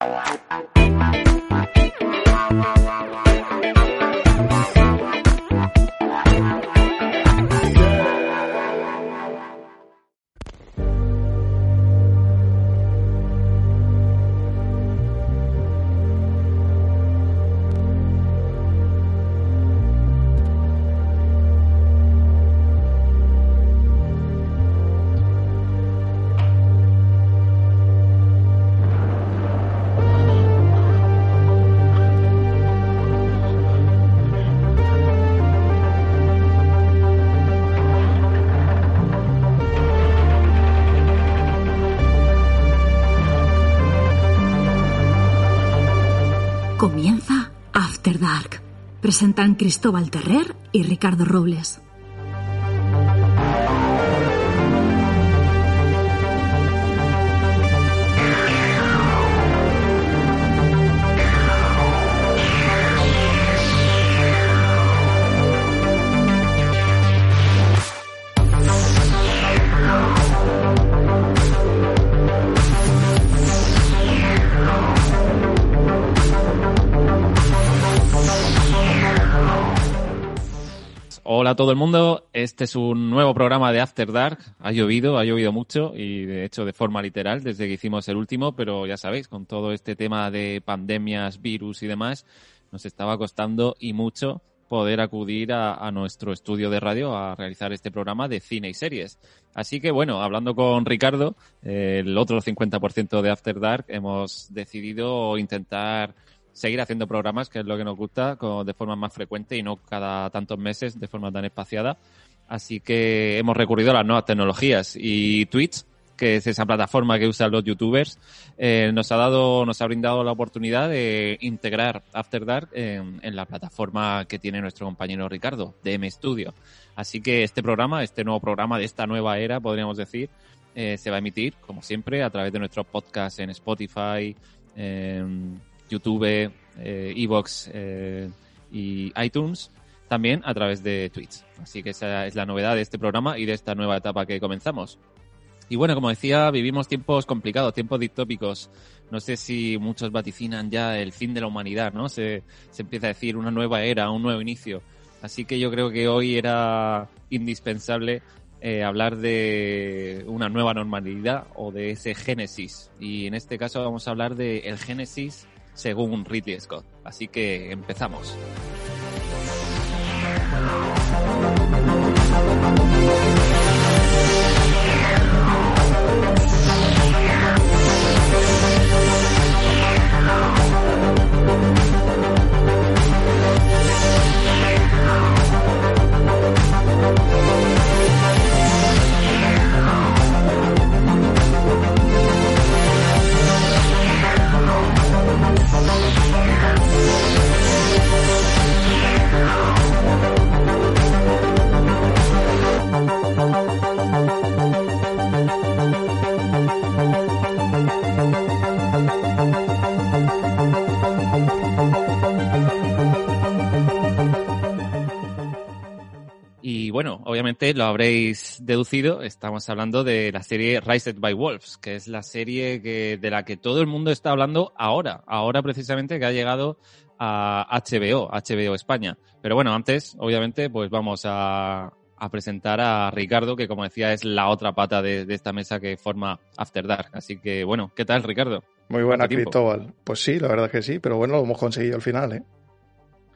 Thank you. Presentan Cristóbal Terrer y Ricardo Robles. Todo el mundo, este es un nuevo programa de After Dark. Ha llovido, ha llovido mucho y de hecho de forma literal desde que hicimos el último, pero ya sabéis, con todo este tema de pandemias, virus y demás, nos estaba costando y mucho poder acudir a, nuestro estudio de radio a realizar este programa de cine y series. Así que bueno, hablando con Ricardo, el otro 50% de After Dark, hemos decidido intentar seguir haciendo programas, que es lo que nos gusta, con- de forma más frecuente y no cada tantos meses de forma tan espaciada. Así que hemos recurrido a las nuevas tecnologías y Twitch, que es esa plataforma que usan los youtubers, eh, nos ha dado, nos ha brindado la oportunidad de integrar After Dark en, la plataforma que tiene nuestro compañero Ricardo, DM Studio. Así que este programa, este nuevo programa de esta nueva era, podríamos decir, eh, se va a emitir, como siempre, a través de nuestros podcasts en Spotify, en YouTube, eh, Evox eh, y iTunes, también a través de Twitch. Así que esa es la novedad de este programa y de esta nueva etapa que comenzamos. Y bueno, como decía, vivimos tiempos complicados, tiempos distópicos. No sé si muchos vaticinan ya el fin de la humanidad, ¿no? Se, empieza a decir una nueva era, un nuevo inicio. Así que yo creo que hoy era indispensable eh, hablar de una nueva normalidad o de ese génesis. Y en este caso vamos a hablar de génesis según Ridley Scott. Así que empezamos. Bueno, obviamente lo habréis deducido, estamos hablando de la serie Raised by Wolves, que es la serie que, de la que todo el mundo está hablando ahora, ahora precisamente que ha llegado a HBO, HBO España. Pero bueno, antes, obviamente, pues vamos a, a presentar a Ricardo, que como decía es la otra pata de, de esta mesa que forma After Dark. Así que bueno, ¿qué tal Ricardo? Muy buena. Cristóbal. Pues sí, la verdad que sí, pero bueno, lo hemos conseguido al final, ¿eh?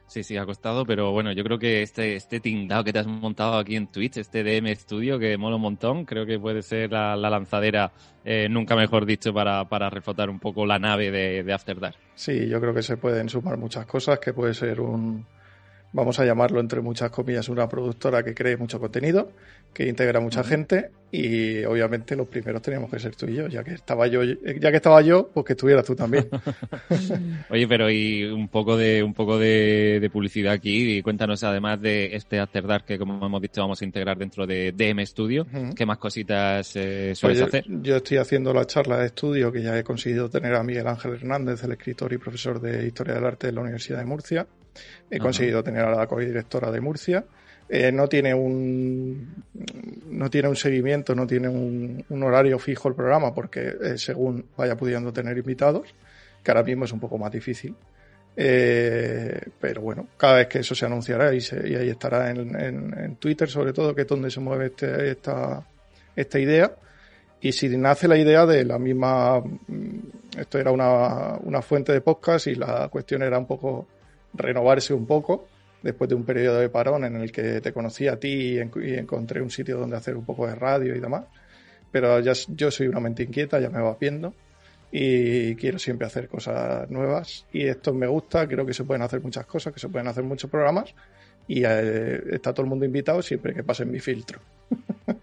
Sí, sí, ha costado, pero bueno, yo creo que este, este tinglado que te has montado aquí en Twitch, este DM Studio que mola un montón, creo que puede ser la, la lanzadera, eh, nunca mejor dicho, para, para reflotar un poco la nave de, de After Dark. Sí, yo creo que se pueden sumar muchas cosas, que puede ser un, vamos a llamarlo entre muchas comillas, una productora que cree mucho contenido, que integra mucha gente y obviamente los primeros teníamos que ser tú y yo, ya que estaba yo, ya que estaba yo, pues que estuvieras tú también. Oye, pero y un poco de un poco de, publicidad aquí y cuéntanos además de este After Dark que como hemos dicho vamos a integrar dentro de DM Studio, ¿qué más cositas eh, sueles pues hacer? Yo estoy haciendo la charla de estudio que ya he conseguido tener a Miguel Ángel Hernández, el escritor y profesor de Historia del Arte de la Universidad de Murcia. He conseguido tener a la co-directora de Murcia. Eh, no tiene un no tiene un seguimiento, no tiene un, horario fijo el programa porque eh, según vaya pudiendo tener invitados, que ahora mismo es un poco más difícil. Eh, pero bueno, cada vez que eso se anunciará y, y ahí estará en, Twitter sobre todo, que es donde se mueve este, esta, esta idea. Y si nace la idea de la misma, mm, esto era una, una fuente de podcast y la cuestión era un poco renovarse un poco después de un periodo de parón en el que te conocí a ti y, encontré un sitio donde hacer un poco de radio y demás. Pero ya yo soy una mente inquieta, ya me va viendo y quiero siempre hacer cosas nuevas y esto me gusta, creo que se pueden hacer muchas cosas, que se pueden hacer muchos programas y eh, está todo el mundo invitado siempre que pasen mi filtro.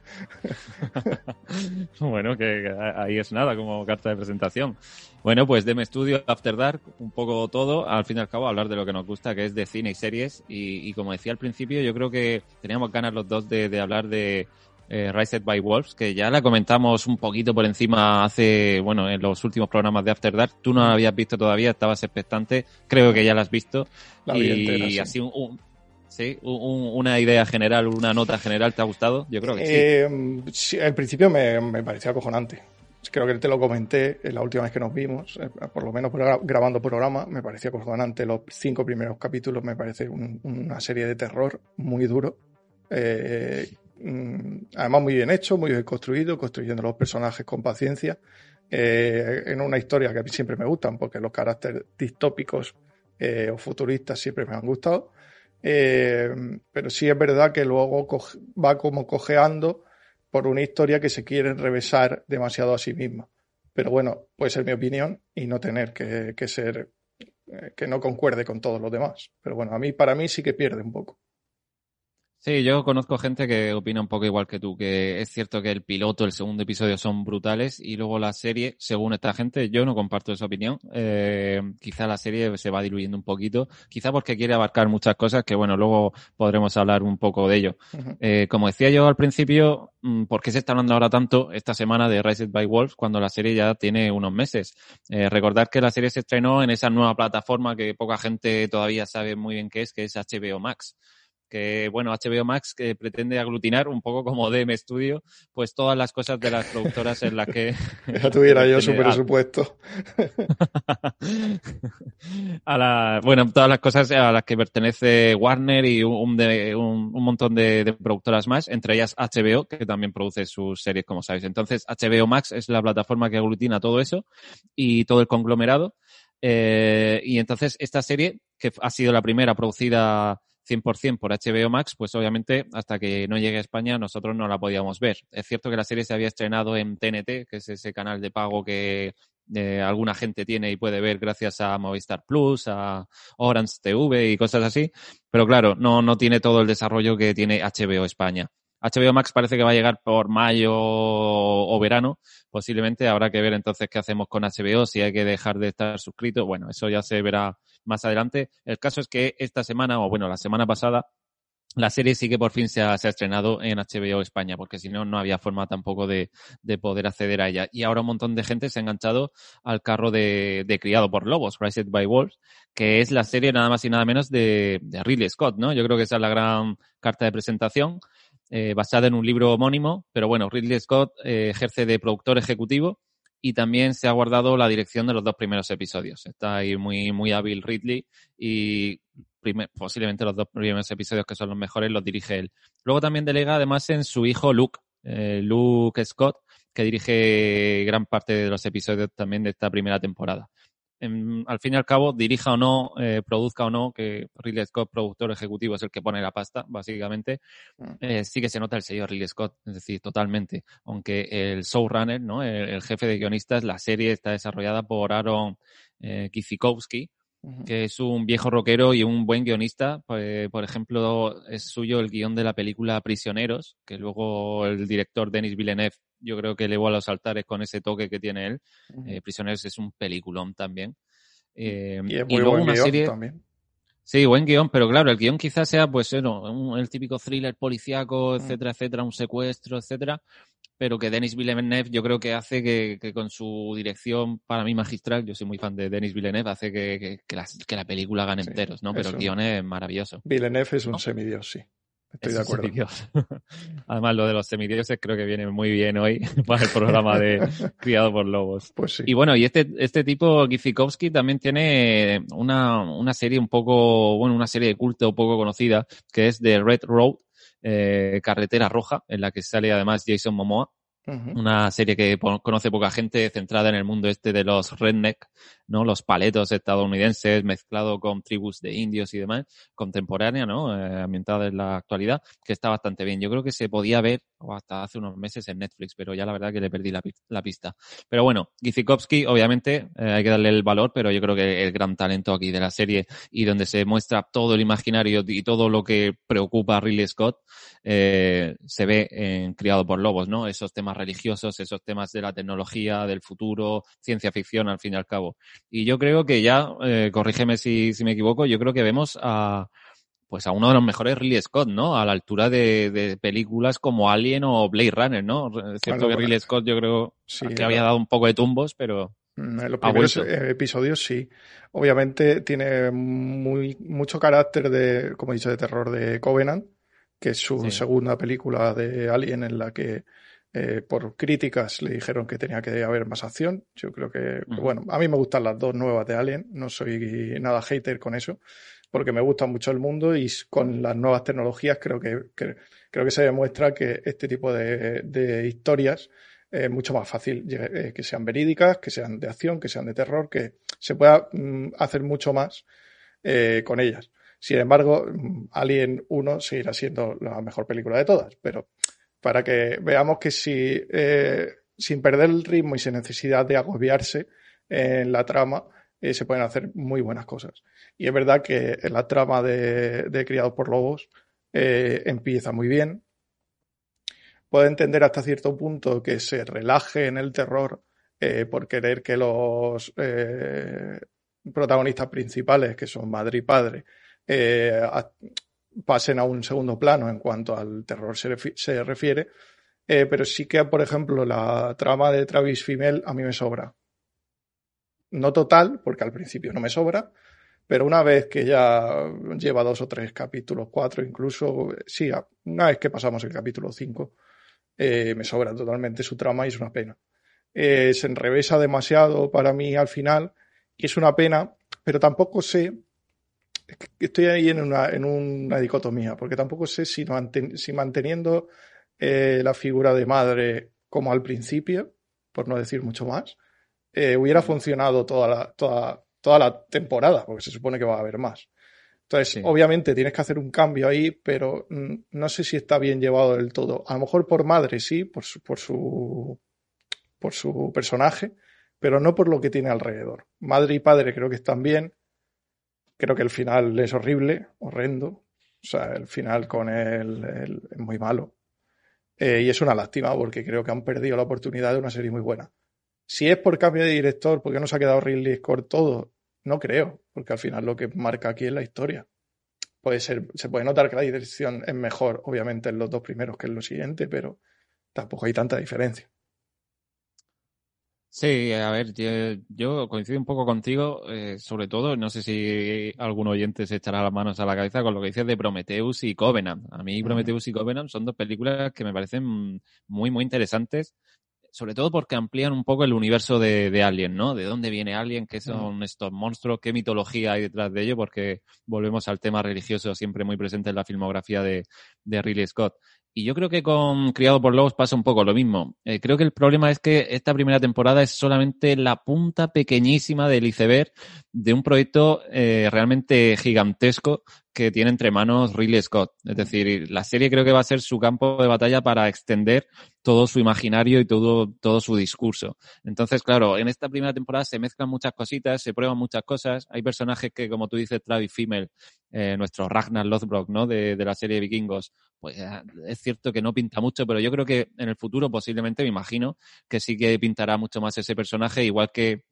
bueno, que ahí es nada como carta de presentación. Bueno, pues Deme Studio, After Dark, un poco todo, al fin y al cabo hablar de lo que nos gusta, que es de cine y series. Y, como decía al principio, yo creo que teníamos ganas los dos de, hablar de eh, Rise by Wolves, que ya la comentamos un poquito por encima hace, bueno, en los últimos programas de After Dark. Tú no la habías visto todavía, estabas expectante, creo que ya la has visto. y así un, Sí, una idea general, una nota general, ¿te ha gustado? Yo creo que sí. Eh, al principio me, parecía acojonante. Creo que te lo comenté la última vez que nos vimos, eh, por lo menos grabando programa, me parecía acojonante. Los cinco primeros capítulos me parece una serie de terror muy duro. Eh, mm, además muy bien hecho, muy bien construido, construyendo los personajes con paciencia. en una historia que a mí siempre me gustan, porque los caracteres distópicos o futuristas siempre me han gustado. Eh, pero sí es verdad que luego va como cojeando por una historia que se quiere revesar demasiado a sí misma. Pero bueno, puede ser mi opinión y no tener que, que ser eh, que no concuerde con todos los demás. Pero bueno, a mí, para mí sí que pierde un poco. Sí, yo conozco gente que opina un poco igual que tú, que es cierto que el piloto, el segundo episodio son brutales y luego la serie, según esta gente, yo no comparto esa opinión. Eh, quizá la serie se va diluyendo un poquito, quizá porque quiere abarcar muchas cosas que, bueno, luego podremos hablar un poco de ello. eh, como decía yo al principio, mm, ¿por qué se está hablando ahora tanto esta semana de Rise by Wolves cuando la serie ya tiene unos meses? Eh, recordar que la serie se estrenó en esa nueva plataforma que poca gente todavía sabe muy bien qué es, que es HBO Max que bueno, HBO Max que pretende aglutinar un poco como DM Studio, pues todas las cosas de las productoras en las que... ya tuviera yo su presupuesto. a la, bueno, todas las cosas a las que pertenece Warner y un, un, un montón de, de, productoras más, entre ellas HBO, que también produce sus series, como sabéis. Entonces, HBO Max es la plataforma que aglutina todo eso y todo el conglomerado. Eh, y entonces esta serie, que ha sido la primera producida 100% por HBO Max, pues obviamente hasta que no llegue a España nosotros no la podíamos ver. Es cierto que la serie se había estrenado en TNT, que es ese canal de pago que eh, alguna gente tiene y puede ver gracias a Movistar Plus, a Orange TV y cosas así, pero claro, no, no tiene todo el desarrollo que tiene HBO España. HBO Max parece que va a llegar por mayo o verano, posiblemente. Habrá que ver entonces qué hacemos con HBO, si hay que dejar de estar suscrito. Bueno, eso ya se verá más adelante. El caso es que esta semana, o bueno, la semana pasada, la serie sí que por fin se ha, estrenado en HBO España, porque si no, no había forma tampoco de, poder acceder a ella. Y ahora un montón de gente se ha enganchado al carro de, Criado por Lobos, Raised by Wolves, que es la serie nada más y nada menos de, de Ridley Scott, ¿no? Yo creo que esa es la gran carta de presentación. Eh, basada en un libro homónimo, pero bueno, Ridley Scott eh, ejerce de productor ejecutivo y también se ha guardado la dirección de los dos primeros episodios. Está ahí muy, muy hábil Ridley y posiblemente los dos primeros episodios que son los mejores los dirige él. Luego también delega además en su hijo Luke, eh, Luke Scott, que dirige gran parte de los episodios también de esta primera temporada al fin y al cabo, dirija o no, eh, produzca o no, que Ridley Scott, productor ejecutivo, es el que pone la pasta, básicamente, mm. eh, sí que se nota el sello Ridley Scott, es decir, totalmente. Aunque el showrunner, ¿no? El, jefe de guionistas, la serie está desarrollada por Aaron eh, Que es un viejo rockero y un buen guionista. Pues, por ejemplo, es suyo el guion de la película Prisioneros, que luego el director Denis Villeneuve yo creo que elevó a los altares con ese toque que tiene él. Eh, Prisioneros es un peliculón también. Eh, y es muy luego una serie también. Sí, buen guion, pero claro, el guion quizás sea, pues, bueno, el típico thriller policíaco, etcétera, etcétera, un secuestro, etcétera pero que Denis Villeneuve yo creo que hace que, que, con su dirección para mí magistral, yo soy muy fan de Denis Villeneuve, hace que, que, la, que la, película gane enteros, ¿no? Pero el guion es maravilloso. Villeneuve es un semidios, sí. Estoy de acuerdo. Además, lo de los semidioses creo que viene muy bien hoy para el programa de Criado por Lobos. Pues sí. Y bueno, y este, este tipo, Gifikowski, también tiene una, una serie un poco, bueno, una serie de culto poco conocida, que es The Red Road, eh, Carretera Roja, en la que sale además Jason Momoa. Una serie que conoce poca gente, centrada en el mundo este de los redneck, ¿no? Los paletos estadounidenses mezclado con tribus de indios y demás, contemporánea, ¿no? Eh, ambientada en la actualidad, que está bastante bien. Yo creo que se podía ver hasta hace unos meses en Netflix, pero ya la verdad que le perdí la, pista. Pero bueno, Gizikowski, obviamente, eh, hay que darle el valor, pero yo creo que el gran talento aquí de la serie y donde se muestra todo el imaginario y todo lo que preocupa a Ridley Scott, eh, se ve en Criado por Lobos, ¿no? Esos temas religiosos, esos temas de la tecnología, del futuro, ciencia ficción, al fin y al cabo. Y yo creo que ya, eh, corrígeme si, si me equivoco, yo creo que vemos a, pues a uno de los mejores Ridley Scott, ¿no? A la altura de, de películas como Alien o Blade Runner, ¿no? Es cierto que Ridley Scott yo creo que había dado un poco de tumbos, pero... Mm, en los primeros episodios sí. Obviamente tiene muy, mucho carácter de, como he dicho, de terror de Covenant, que es su segunda película de Alien en la que eh, por críticas le dijeron que tenía que haber más acción. Yo creo que, bueno, a mí me gustan las dos nuevas de Alien, no soy nada hater con eso, porque me gusta mucho el mundo y con las nuevas tecnologías creo que, creo que se demuestra que este tipo de, historias es mucho más fácil eh, que sean verídicas, que sean de acción, que sean de terror, que se pueda mm, hacer mucho más eh, con ellas. Sin embargo, mm, Alien 1 seguirá siendo la mejor película de todas, pero para que veamos que si, eh, sin perder el ritmo y sin necesidad de agobiarse en la trama, eh, se pueden hacer muy buenas cosas. Y es verdad que la trama de, de Criados por Lobos eh, empieza muy bien. Puedo entender hasta cierto punto que se relaje en el terror por querer que los protagonistas principales, que son madre y padre, pasen a un segundo plano en cuanto al terror se, refiere. Eh, pero sí que, por ejemplo, la trama de Travis Fimmel a mí me sobra. No total, porque al principio no me sobra, pero una vez que ya lleva dos o tres capítulos, cuatro incluso, sí, una vez que pasamos el capítulo cinco, eh, me sobra totalmente su trama y es una pena. Eh, se enrevesa demasiado para mí al final y es una pena, pero tampoco sé estoy ahí en una, en una dicotomía, porque tampoco sé si, si manteniendo eh, la figura de madre como al principio, por no decir mucho más, eh, hubiera funcionado toda la, toda, toda la temporada, porque se supone que va a haber más. Entonces, obviamente tienes que hacer un cambio ahí, pero mm, no sé si está bien llevado del todo. A lo mejor por madre sí, por su, por su, por su personaje, pero no por lo que tiene alrededor. Madre y padre creo que están bien, Creo que el final es horrible, horrendo. O sea, el final con él, es muy malo. Eh, y es una lástima porque creo que han perdido la oportunidad de una serie muy buena. Si es por cambio de director, porque no se ha quedado Ridley Scott todo? No creo, porque al final lo que marca aquí es la historia. Puede ser, se puede notar que la dirección es mejor, obviamente, en los dos primeros que en los siguientes, pero tampoco hay tanta diferencia. Sí, a ver, yo, coincido un poco contigo, eh, sobre todo, no sé si algún oyente se echará las manos a la cabeza con lo que dices de Prometheus y Covenant. A mí Prometheus y Covenant son dos películas que me parecen muy, muy interesantes, sobre todo porque amplían un poco el universo de, Alien, ¿no? De dónde viene Alien, qué son estos monstruos, qué mitología hay detrás de ello, porque volvemos al tema religioso siempre muy presente en la filmografía de, de Ridley Scott. Y yo creo que con Criado por Lobos pasa un poco lo mismo. Eh, creo que el problema es que esta primera temporada es solamente la punta pequeñísima del iceberg de un proyecto eh, realmente gigantesco que tiene entre manos Ridley Scott. Es decir, la serie creo que va a ser su campo de batalla para extender todo su imaginario y todo, todo su discurso. Entonces, claro, en esta primera temporada se mezclan muchas cositas, se prueban muchas cosas. Hay personajes que, como tú dices, Travis Fimmel, eh, nuestro Ragnar Lothbrok, ¿no? De, de la serie de vikingos, pues eh, es cierto que no pinta mucho, pero yo creo que en el futuro posiblemente, me imagino, que sí que pintará mucho más ese personaje, igual que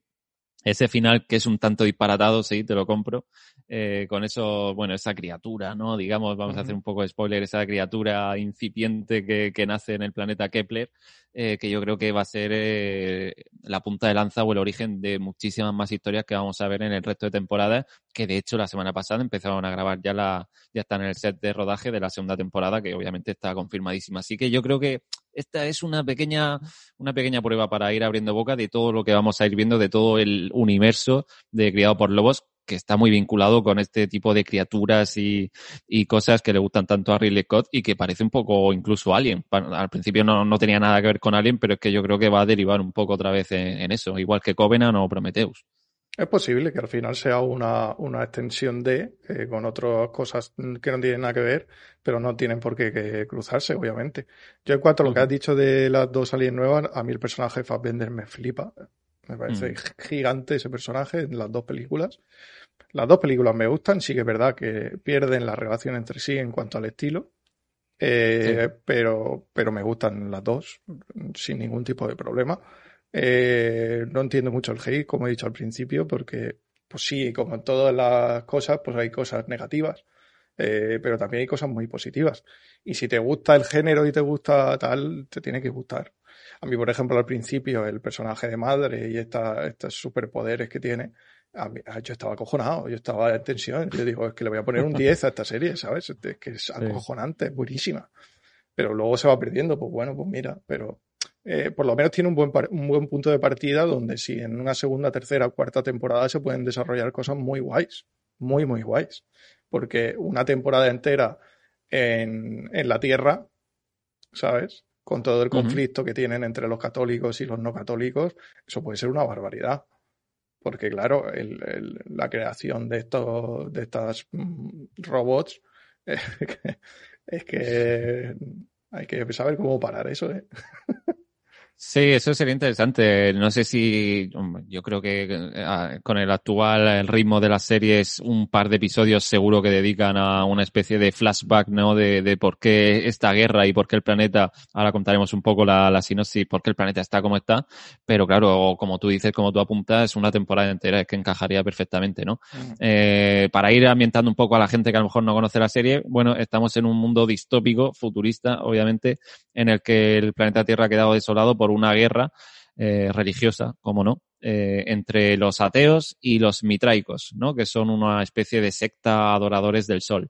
ese final que es un tanto disparatado, sí, te lo compro, eh, con eso, bueno, esa criatura, ¿no? Digamos, vamos a hacer un poco de spoiler, esa criatura incipiente que, que nace en el planeta Kepler, eh, que yo creo que va a ser eh, la punta de lanza o el origen de muchísimas más historias que vamos a ver en el resto de temporadas, que de hecho la semana pasada empezaron a grabar ya la, ya están en el set de rodaje de la segunda temporada, que obviamente está confirmadísima. Así que yo creo que esta es una pequeña, una pequeña prueba para ir abriendo boca de todo lo que vamos a ir viendo, de todo el universo de Criado por Lobos, que está muy vinculado con este tipo de criaturas y, y, cosas que le gustan tanto a Ridley Scott y que parece un poco incluso Alien. Al principio no, no, tenía nada que ver con Alien, pero es que yo creo que va a derivar un poco otra vez en, en eso, igual que Covenant o Prometheus. Es posible que al final sea una, una extensión de, eh, con otras cosas que no tienen nada que ver, pero no tienen por qué que cruzarse, obviamente. Yo en cuanto a lo que has dicho de las dos aliens nuevas, a mí el personaje de Fassbender me flipa. Me parece mm. gigante ese personaje en las dos películas. Las dos películas me gustan, sí que es verdad que pierden la relación entre sí en cuanto al estilo, eh, sí. pero, pero me gustan las dos sin ningún tipo de problema. Eh, no entiendo mucho el hate, como he dicho al principio, porque, pues sí, como en todas las cosas, pues hay cosas negativas, eh, pero también hay cosas muy positivas. Y si te gusta el género y te gusta tal, te tiene que gustar. A mí, por ejemplo, al principio, el personaje de madre y esta, estos superpoderes que tiene, a mí, yo estaba acojonado, yo estaba en tensión. Yo digo, es que le voy a poner un 10 a esta serie, ¿sabes? Es que es acojonante, es buenísima. Pero luego se va perdiendo, pues bueno, pues mira, pero eh, por lo menos tiene un buen, un buen punto de partida donde si en una segunda, tercera o cuarta temporada se pueden desarrollar cosas muy guays, muy, muy guays. Porque una temporada entera en, en la Tierra, ¿sabes? Con todo el conflicto uh -huh. que tienen entre los católicos y los no católicos, eso puede ser una barbaridad. Porque claro, el, el, la creación de estos, de estas mm, robots, eh, es que hay que saber cómo parar eso, ¿eh? Sí, eso sería interesante. No sé si yo creo que eh, con el actual ritmo de las series, un par de episodios seguro que dedican a una especie de flashback, ¿no? De, de por qué esta guerra y por qué el planeta, ahora contaremos un poco la, la sinopsis, por qué el planeta está como está, pero claro, como tú dices, como tú apuntas, una temporada entera es que encajaría perfectamente, ¿no? Mm. Eh, para ir ambientando un poco a la gente que a lo mejor no conoce la serie, bueno, estamos en un mundo distópico, futurista, obviamente, en el que el planeta Tierra ha quedado desolado por una guerra eh, religiosa, como no, eh, entre los ateos y los mitraicos, ¿no? Que son una especie de secta adoradores del sol.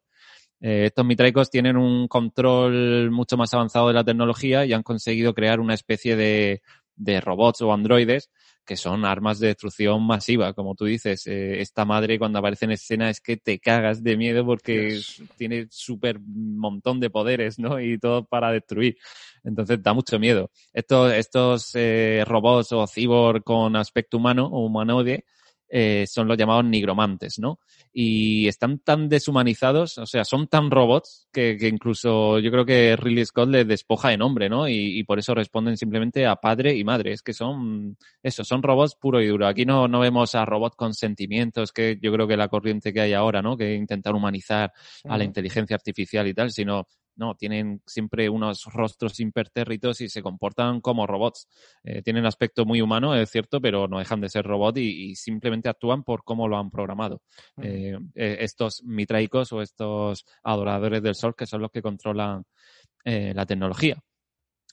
Eh, estos mitraicos tienen un control mucho más avanzado de la tecnología y han conseguido crear una especie de, de robots o androides que son armas de destrucción masiva, como tú dices. Esta madre cuando aparece en escena es que te cagas de miedo porque tiene súper montón de poderes, ¿no? Y todo para destruir. Entonces da mucho miedo. Estos, estos eh, robots o cyborg con aspecto humano o humanoide eh, son los llamados nigromantes, ¿no? Y están tan deshumanizados, o sea, son tan robots que, que incluso yo creo que Ridley Scott les despoja de nombre, ¿no? Y, y, por eso responden simplemente a padre y madre. Es que son, eso, son robots puro y duro. Aquí no, no vemos a robots con sentimientos, que yo creo que la corriente que hay ahora, ¿no? Que intentar humanizar a la inteligencia artificial y tal, sino no, tienen siempre unos rostros impertérritos y se comportan como robots. Eh, tienen aspecto muy humano, es cierto, pero no dejan de ser robots y, y simplemente actúan por cómo lo han programado. Uh -huh. eh, eh, estos mitraicos o estos adoradores del sol que son los que controlan eh, la tecnología.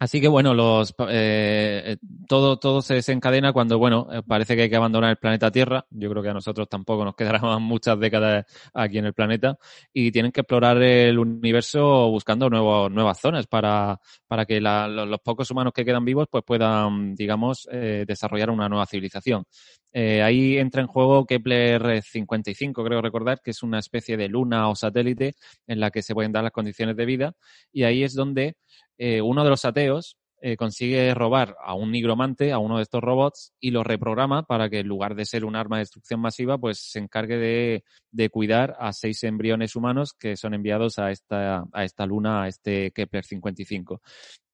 Así que bueno, los, eh, todo, todo se desencadena cuando, bueno, eh, parece que hay que abandonar el planeta Tierra. Yo creo que a nosotros tampoco nos quedarán muchas décadas aquí en el planeta y tienen que explorar el universo buscando nuevos, nuevas zonas para, para que la, los, los, pocos humanos que quedan vivos pues puedan, digamos, eh, desarrollar una nueva civilización. Eh, ahí entra en juego Kepler 55, creo recordar, que es una especie de luna o satélite en la que se pueden dar las condiciones de vida. Y ahí es donde eh, uno de los ateos eh, consigue robar a un nigromante, a uno de estos robots, y lo reprograma para que en lugar de ser un arma de destrucción masiva, pues se encargue de, de cuidar a seis embriones humanos que son enviados a esta, a esta luna, a este Kepler 55.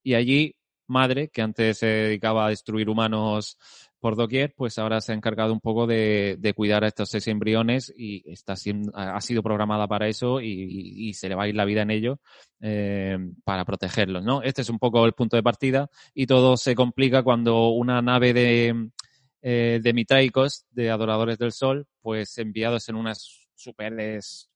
Y allí madre, que antes se dedicaba a destruir humanos por doquier, pues ahora se ha encargado un poco de, cuidar a estos seis embriones y está siendo, ha sido programada para eso y, se le va a ir la vida en ello eh, para protegerlos, ¿no? Este es un poco el punto de partida y todo se complica cuando una nave de, eh, de mitraicos, de adoradores del sol, pues enviados en unas superes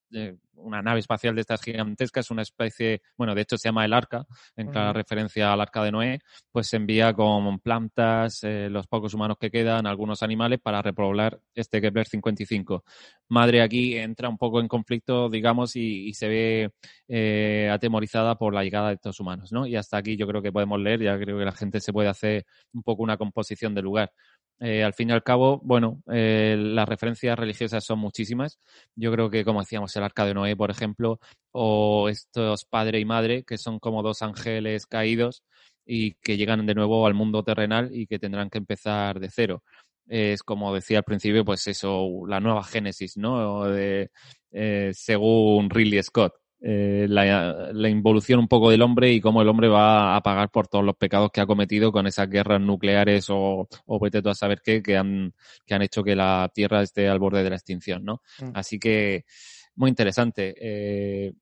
una nave espacial de estas gigantescas, una especie, bueno, de hecho se llama el Arca, en clara referencia al Arca de Noé, pues se envía con plantas, eh, los pocos humanos que quedan, algunos animales para repoblar este Kepler 55. Madre aquí entra un poco en conflicto, digamos, y, se ve eh, atemorizada por la llegada de estos humanos, ¿no? Y hasta aquí yo creo que podemos leer, ya creo que la gente se puede hacer un poco una composición del lugar. Eh, al fin y al cabo, bueno, eh, las referencias religiosas son muchísimas. Yo creo que, como decíamos, el arca de Noé, por ejemplo, o estos padre y madre, que son como dos ángeles caídos y que llegan de nuevo al mundo terrenal y que tendrán que empezar de cero. Es como decía al principio, pues eso, la nueva génesis, ¿no? De, eh, según Ridley Scott. Eh, la, involución un poco del hombre y cómo el hombre va a pagar por todos los pecados que ha cometido con esas guerras nucleares o, o vete tú a saber qué, que han, que han hecho que la Tierra esté al borde de la extinción, ¿no? Mm. Así que, muy interesante. Eh,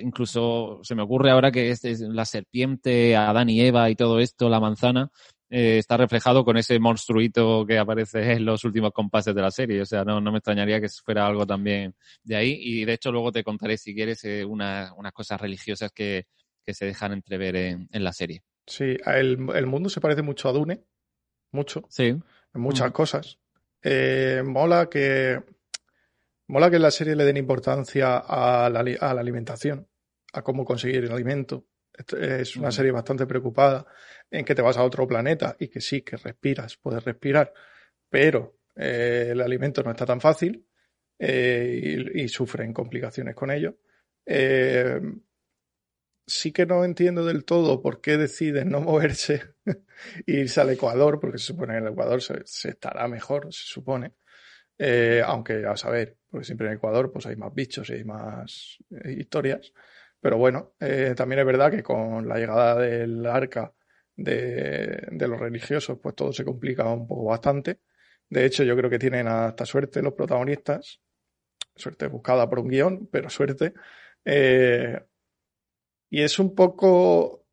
incluso se me ocurre ahora que es, la serpiente, Adán y Eva y todo esto, la manzana, eh, está reflejado con ese monstruito que aparece en los últimos compases de la serie. O sea, no, me extrañaría que fuera algo también de ahí. Y de hecho, luego te contaré, si quieres, eh, unas cosas religiosas que, se dejan entrever en, la serie. Sí, el, mundo se parece mucho a Dune. Mucho. Sí. En muchas cosas. Eh, mola que. Mola que en la serie le den importancia a la, a la alimentación, a cómo conseguir el alimento, es una serie bastante preocupada en que te vas a otro planeta y que sí, que respiras, puedes respirar, pero eh, el alimento no está tan fácil eh, y, sufren complicaciones con ello. Eh, sí que no entiendo del todo por qué deciden no moverse e irse al Ecuador, porque se supone que en el Ecuador se, se estará mejor, se supone. aunque a saber, porque siempre en Ecuador pues hay más bichos y hay más historias. Pero bueno, eh, también es verdad que con la llegada del arca de, los religiosos, pues todo se complica un poco bastante. De hecho, yo creo que tienen hasta suerte los protagonistas. Suerte buscada por un guion, pero suerte. Eh, y es un poco.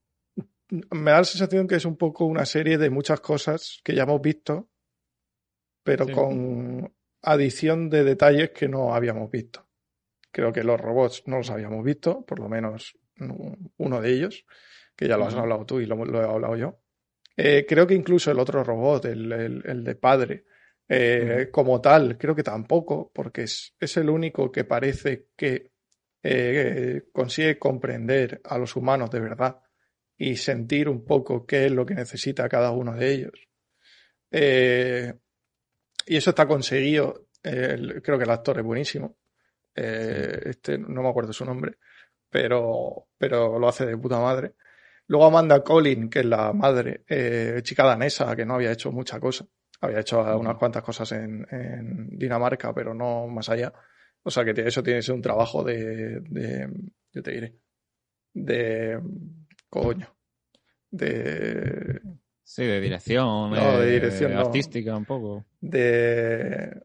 Me da la sensación que es un poco una serie de muchas cosas que ya hemos visto, pero con adición de detalles que no habíamos visto. Creo que los robots no los habíamos visto, por lo menos uno de ellos, que ya lo has hablado tú y lo, he hablado yo. Eh, creo que incluso el otro robot, el, de padre, eh, como tal, creo que tampoco, porque es, el único que parece que eh, consigue comprender a los humanos de verdad y sentir un poco qué es lo que necesita cada uno de ellos. y eso está conseguido. creo que el actor es buenísimo. Eh, este no me acuerdo su nombre, pero, pero lo hace de puta madre. Luego Amanda Collin, que es la madre, eh, chica danesa, que no había hecho mucha cosa. Había hecho unas cuantas cosas en, Dinamarca, pero no más allá. O sea que eso tiene que ser un trabajo de, de yo te diré, de coño, de Sí, de dirección, no, de dirección artística un poco. De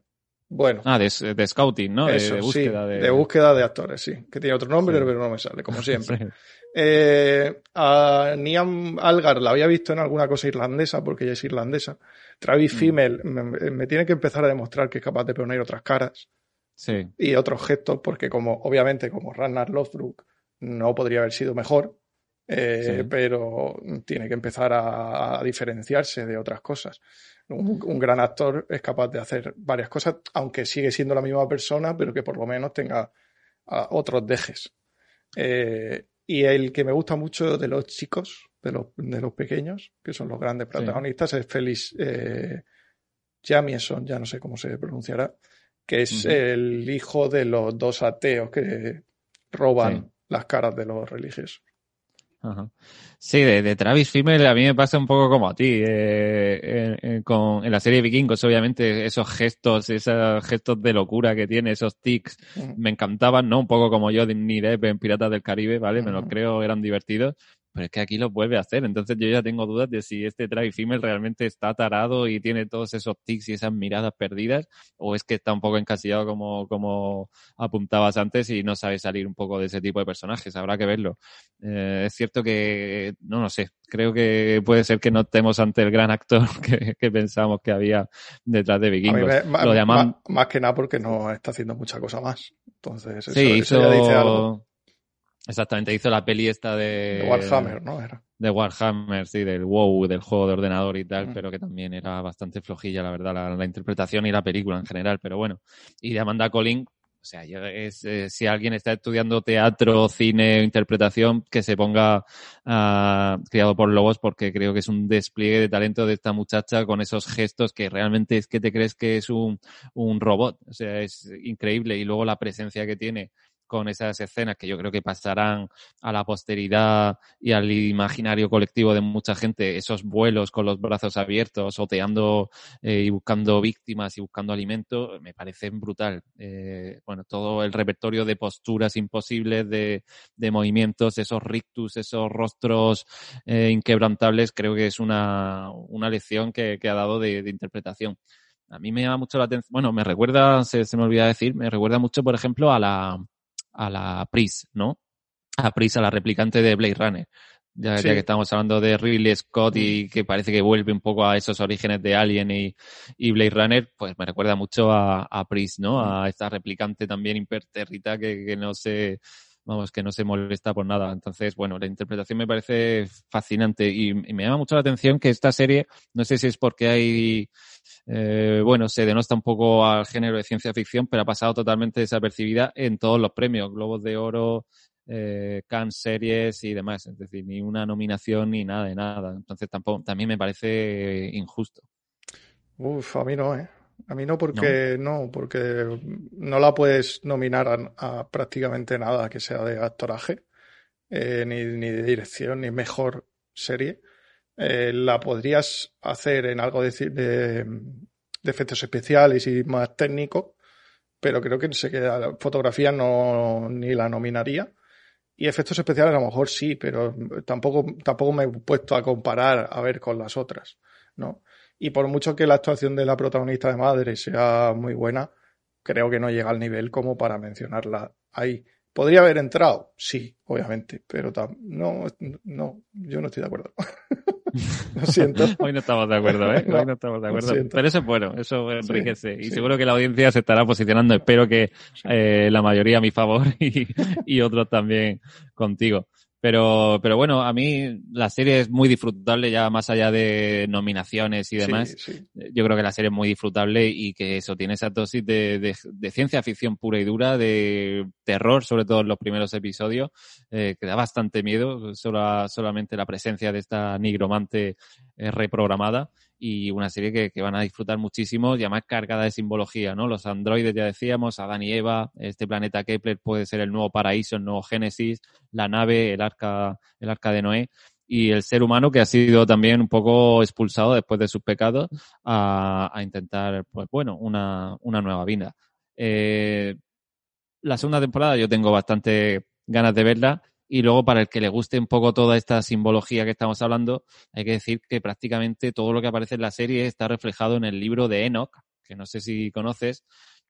bueno. Ah, de, scouting, ¿no? de, búsqueda de... de... búsqueda de actores, sí. Que tiene otro nombre, pero no me sale, como siempre. eh, a Niam Algar la había visto en alguna cosa irlandesa, porque ella es irlandesa. Travis mm. Fimmel me, tiene que empezar a demostrar que es capaz de poner otras caras. Sí. Y otros gestos, porque como, obviamente, como Ragnar Lothbrok no podría haber sido mejor, eh, pero tiene que empezar a, diferenciarse de otras cosas. Un, gran actor es capaz de hacer varias cosas, aunque sigue siendo la misma persona, pero que por lo menos tenga otros dejes. Eh, y el que me gusta mucho de los chicos, de los, de los pequeños, que son los grandes protagonistas, es Félix eh, Jamieson, ya no sé cómo se pronunciará, que es el hijo de los dos ateos que roban las caras de los religiosos. Sí, de, Travis Fimmel a mí me pasa un poco como a ti. Eh, en, con, en la serie Vikingos, obviamente, esos gestos, esos gestos de locura que tiene, esos tics, me encantaban, ¿no? Un poco como yo de Depp en Piratas del Caribe, ¿vale? Me los creo, eran divertidos pero es que aquí lo vuelve a hacer. Entonces yo ya tengo dudas de si este Travis Fimmel realmente está tarado y tiene todos esos tics y esas miradas perdidas, o es que está un poco encasillado como, como apuntabas antes y no sabe salir un poco de ese tipo de personajes. Habrá que verlo. Eh, es cierto que, no lo sé, creo que puede ser que no estemos ante el gran actor que, pensamos que había detrás de Vikingos. más, que nada porque no está haciendo mucha cosa más. Entonces, eso, sí, ya dice algo. Exactamente, hizo la peli esta de... De Warhammer, ¿no? Era. De Warhammer, sí, del WoW, del juego de ordenador y tal, mm. pero que también era bastante flojilla, la verdad, la, interpretación y la película en general, pero bueno. Y de Amanda Collin, o sea, es, eh, si alguien está estudiando teatro, cine, interpretación, que se ponga uh, criado por lobos, porque creo que es un despliegue de talento de esta muchacha con esos gestos que realmente es que te crees que es un, un robot. O sea, es increíble. Y luego la presencia que tiene con esas escenas que yo creo que pasarán a la posteridad y al imaginario colectivo de mucha gente, esos vuelos con los brazos abiertos, oteando eh, y buscando víctimas y buscando alimento, me parecen brutal. Eh, bueno, todo el repertorio de posturas imposibles, de, de movimientos, esos rictus, esos rostros eh, inquebrantables, creo que es una, una lección que, que ha dado de, de interpretación a mí me llama mucho la atención, bueno, me recuerda, se, se, me olvida decir, me recuerda mucho, por ejemplo, a la, a la Pris, ¿no? A Pris, a la replicante de Blade Runner. Ya, que estamos hablando de Ridley Scott y mm. que parece que vuelve un poco a esos orígenes de Alien y, y Blade Runner, pues me recuerda mucho a, a Pris, ¿no? Mm. A esta replicante también impertérrita que, que no se, vamos, que no se molesta por nada. Entonces, bueno, la interpretación me parece fascinante y, me llama mucho la atención que esta serie, no sé si es porque hay, eh, bueno, se denosta un poco al género de ciencia ficción, pero ha pasado totalmente desapercibida en todos los premios, Globos de Oro, eh, Cannes Series y demás. Es decir, ni una nominación ni nada de nada. Entonces, tampoco, también me parece injusto. Uf, a mí no, ¿eh? A mí no porque no, porque no la puedes nominar a, prácticamente nada que sea de actoraje, eh, ni, ni, de dirección, ni mejor serie. Eh, la podrías hacer en algo de, de, efectos especiales y más técnico, pero creo que se queda, fotografía no ni la nominaría. Y efectos especiales a lo mejor sí, pero tampoco, tampoco me he puesto a comparar a ver con las otras, ¿no? Y por mucho que la actuación de la protagonista de madre sea muy buena, creo que no llega al nivel como para mencionarla ahí. ¿Podría haber entrado? Sí, obviamente, pero no, no, yo no estoy de acuerdo. Lo siento. Hoy no estamos de acuerdo, ¿eh? Hoy no, estamos de acuerdo. Pero eso es bueno, eso enriquece. y seguro que la audiencia se estará posicionando, espero que eh, la mayoría a mi favor y, y otros también contigo. Pero, pero bueno, a mí la serie es muy disfrutable ya más allá de nominaciones y demás. Yo creo que la serie es muy disfrutable y que eso tiene esa dosis de, de, ciencia ficción pura y dura, de terror, sobre todo en los primeros episodios, eh, que da bastante miedo, solo, solamente la presencia de esta nigromante eh, reprogramada y una serie que, van a disfrutar muchísimo y además cargada de simbología, ¿no? Los androides ya decíamos, Adán y Eva, este planeta Kepler puede ser el nuevo paraíso, el nuevo Génesis, la nave, el arca, el arca de Noé y el ser humano que ha sido también un poco expulsado después de sus pecados a, a intentar, pues bueno, una, una nueva vida. Eh, la segunda temporada yo tengo bastante ganas de verla y luego, para el que le guste un poco toda esta simbología que estamos hablando, hay que decir que prácticamente todo lo que aparece en la serie está reflejado en el libro de Enoch, que no sé si conoces.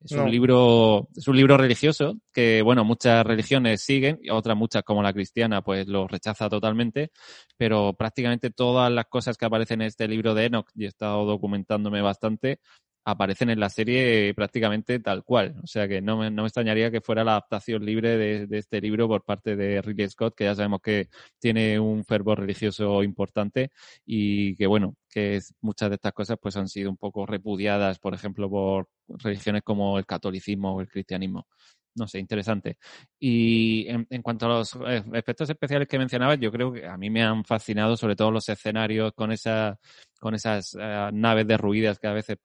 Es un libro, es un libro religioso que, bueno, muchas religiones siguen, y otras muchas como la cristiana, pues lo rechaza totalmente, pero prácticamente todas las cosas que aparecen en este libro de Enoch, y he estado documentándome bastante, aparecen en la serie prácticamente tal cual. O sea que no me, no me extrañaría que fuera la adaptación libre de, de, este libro por parte de Ridley Scott, que ya sabemos que tiene un fervor religioso importante y que, bueno, que muchas de estas cosas pues han sido un poco repudiadas, por ejemplo, por religiones como el catolicismo o el cristianismo. No sé, interesante. Y en, cuanto a los eh, efectos especiales que mencionabas, yo creo que a mí me han fascinado sobre todo los escenarios con esa con esas eh, naves derruidas que a veces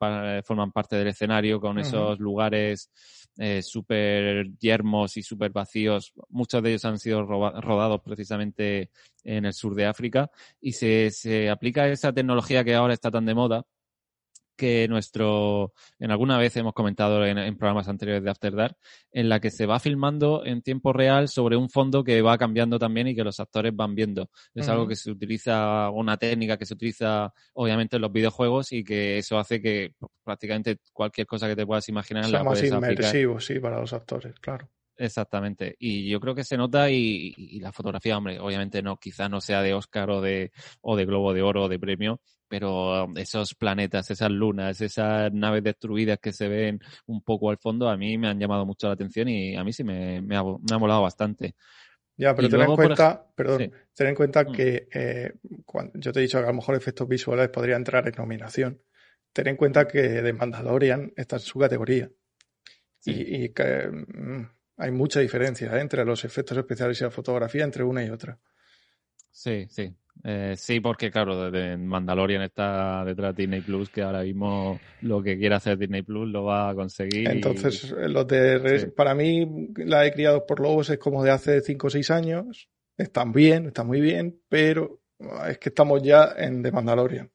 forman parte del escenario, con esos lugares eh, súper yermos y súper vacíos. Muchos de ellos han sido rodados precisamente en el sur de África y se, se aplica esa tecnología que ahora está tan de moda, que nuestro, en alguna vez hemos comentado en, programas anteriores de After Dark, en la que se va filmando en tiempo real sobre un fondo que va cambiando también y que los actores van viendo. Es algo que se utiliza, una técnica que se utiliza obviamente en los videojuegos y que eso hace que prácticamente cualquier cosa que te puedas imaginar sea más inmersivo, sí, para los actores, claro. Exactamente. Y yo creo que se nota y, la fotografía, hombre, obviamente no, quizá no sea de Oscar o de, o de Globo de Oro o de premio, pero um, esos planetas, esas lunas, esas naves destruidas que se ven un poco al fondo, a mí me han llamado mucho la atención y a mí sí me, me, ha, me ha molado bastante. Ya, pero ten en cuenta, perdón, ten en cuenta que eh, cuando, yo te he dicho que a lo mejor efectos visuales podría entrar en nominación. Ten en cuenta que de Mandalorian está en su categoría. Y, y, que mm, hay mucha diferencia ¿eh? entre los efectos especiales y la fotografía entre una y otra. Sí, sí. Eh, sí, porque claro, de Mandalorian está detrás de Disney Plus, que ahora mismo lo que quiera hacer Disney Plus lo va a conseguir. Entonces, los de para mí, la de Criados por Lobos es como de hace 5 o 6 años. Están bien, están muy bien, pero es que estamos ya en The Mandalorian.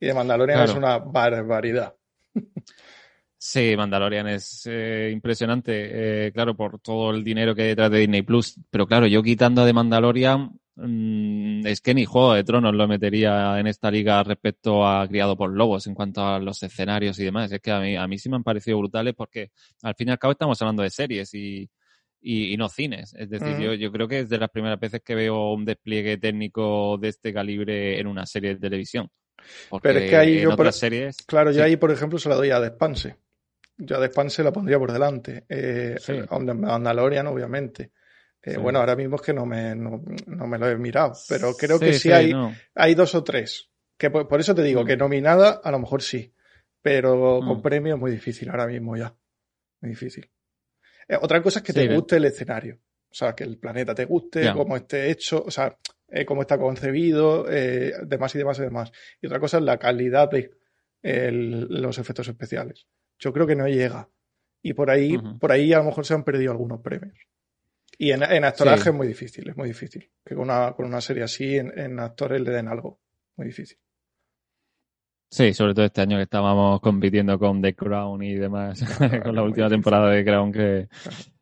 Y The Mandalorian es una barbaridad. Sí, Mandalorian es eh, impresionante, claro, por todo el dinero que hay detrás de Disney Plus. Pero claro, yo quitando de Mandalorian, Mm, es que ni Juego de Tronos lo metería en esta liga respecto a Criado por Lobos en cuanto a los escenarios y demás. Es que a mí, a mí sí me han parecido brutales porque al fin y al cabo estamos hablando de series y, y, no cines. Es decir, yo, yo creo que es de las primeras veces que veo un despliegue técnico de este calibre en una serie de televisión. Pero es que ahí yo, por, series, claro, yo ahí, por ejemplo, se la doy a Despanse. Yo a Despanse la pondría por delante. Eh, a Mandalorian, obviamente. Eh, bueno, ahora mismo es que no me, no, me lo he mirado, pero creo que sí, hay, hay dos o tres. Que por, eso te digo mm. que nominada a lo mejor sí, pero con mm. premio es muy difícil ahora mismo ya. Muy difícil. Eh, otra cosa es que te guste el escenario. O sea, que el planeta te guste, cómo esté hecho, o sea, eh, cómo está concebido, demás y demás y demás. Y otra cosa es la calidad de los efectos especiales. Yo creo que no llega. Y por ahí, por ahí a lo mejor se han perdido algunos premios. Y en, en actoraje es muy difícil, es muy difícil. Que con una, con una serie así en, actores le den algo. Muy difícil. Sí, sobre todo este año que estábamos compitiendo con The Crown y demás, con la última temporada de Crown que...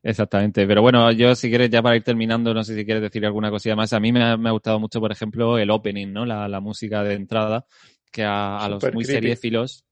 Exactamente. Pero bueno, yo si quieres, ya para ir terminando, no sé si quieres decir alguna cosilla más. A mí me ha, me ha gustado mucho, por ejemplo, el opening, ¿no? La, la música de entrada, que a, a los muy seriéfilos...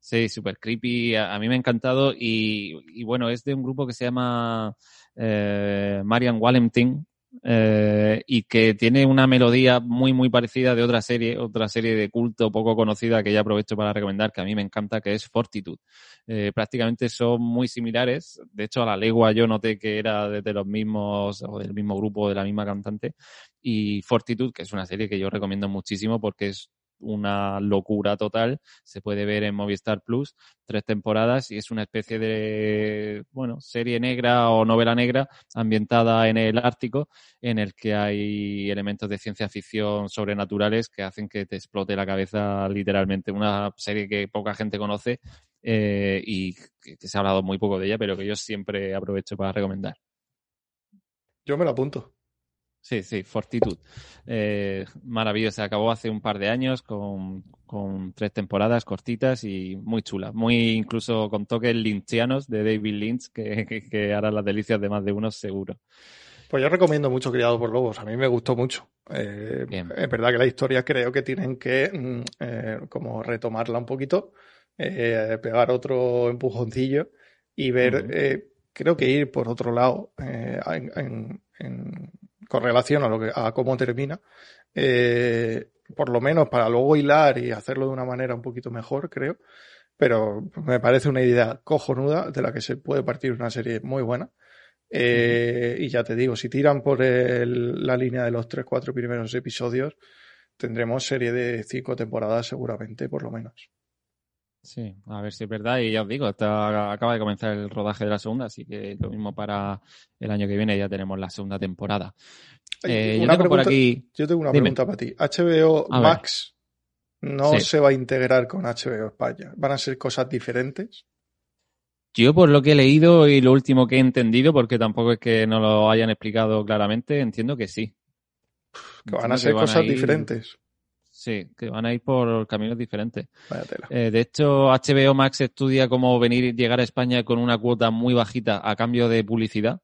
Sí, súper creepy. A, mí me ha encantado y, bueno, es de un grupo que se llama eh, Marian Wallentin, eh, y que tiene una melodía muy, muy parecida de otra serie, otra serie de culto poco conocida que ya aprovecho para recomendar, que a mí me encanta, que es Fortitude. Eh, prácticamente son muy similares. De hecho, a la legua yo noté que era de los mismos, o del mismo grupo, de la misma cantante. Y Fortitude, que es una serie que yo recomiendo muchísimo porque es una locura total. Se puede ver en Movistar Plus, tres temporadas y es una especie de, bueno, serie negra o novela negra ambientada en el Ártico, en el que hay elementos de ciencia ficción sobrenaturales que hacen que te explote la cabeza literalmente. Una serie que poca gente conoce eh, y que se ha hablado muy poco de ella, pero que yo siempre aprovecho para recomendar. Yo me lo apunto. Sí, sí, Fortitud. Eh, maravillosa. Acabó hace un par de años con, tres temporadas cortitas y muy chula. Muy incluso con toques lynchianos de David Lynch que, que, harán las delicias de más de uno seguro. Pues yo recomiendo mucho Criado por Lobos. A mí me gustó mucho. Eh, es verdad que la historia creo que tienen que mm, eh, como retomarla un poquito, pegar otro empujoncillo y ver, creo que ir por otro lado en con relación a, lo que, a cómo termina, eh, por lo menos para luego hilar y hacerlo de una manera un poquito mejor, creo. Pero me parece una idea cojonuda de la que se puede partir una serie muy buena. Eh, y ya te digo, si tiran por la línea de los tres, cuatro primeros episodios, tendremos serie de cinco temporadas seguramente, por lo menos. Sí, a ver si es verdad. Y ya os digo, acaba de comenzar el rodaje de la segunda, así que lo mismo para el año que viene ya tenemos la segunda temporada. Eh, yo, tengo por aquí... yo tengo una pregunta para ti. HBO Max no se va a integrar con HBO España. ¿Van a ser cosas diferentes? Yo, por lo que he leído y lo último que he entendido, porque tampoco es que no lo hayan explicado claramente, entiendo que sí. Que van a ser cosas diferentes. Sí, que van a ir por caminos diferentes. Eh, de hecho, HBO Max estudia cómo venir llegar a España con una cuota muy bajita a cambio de publicidad,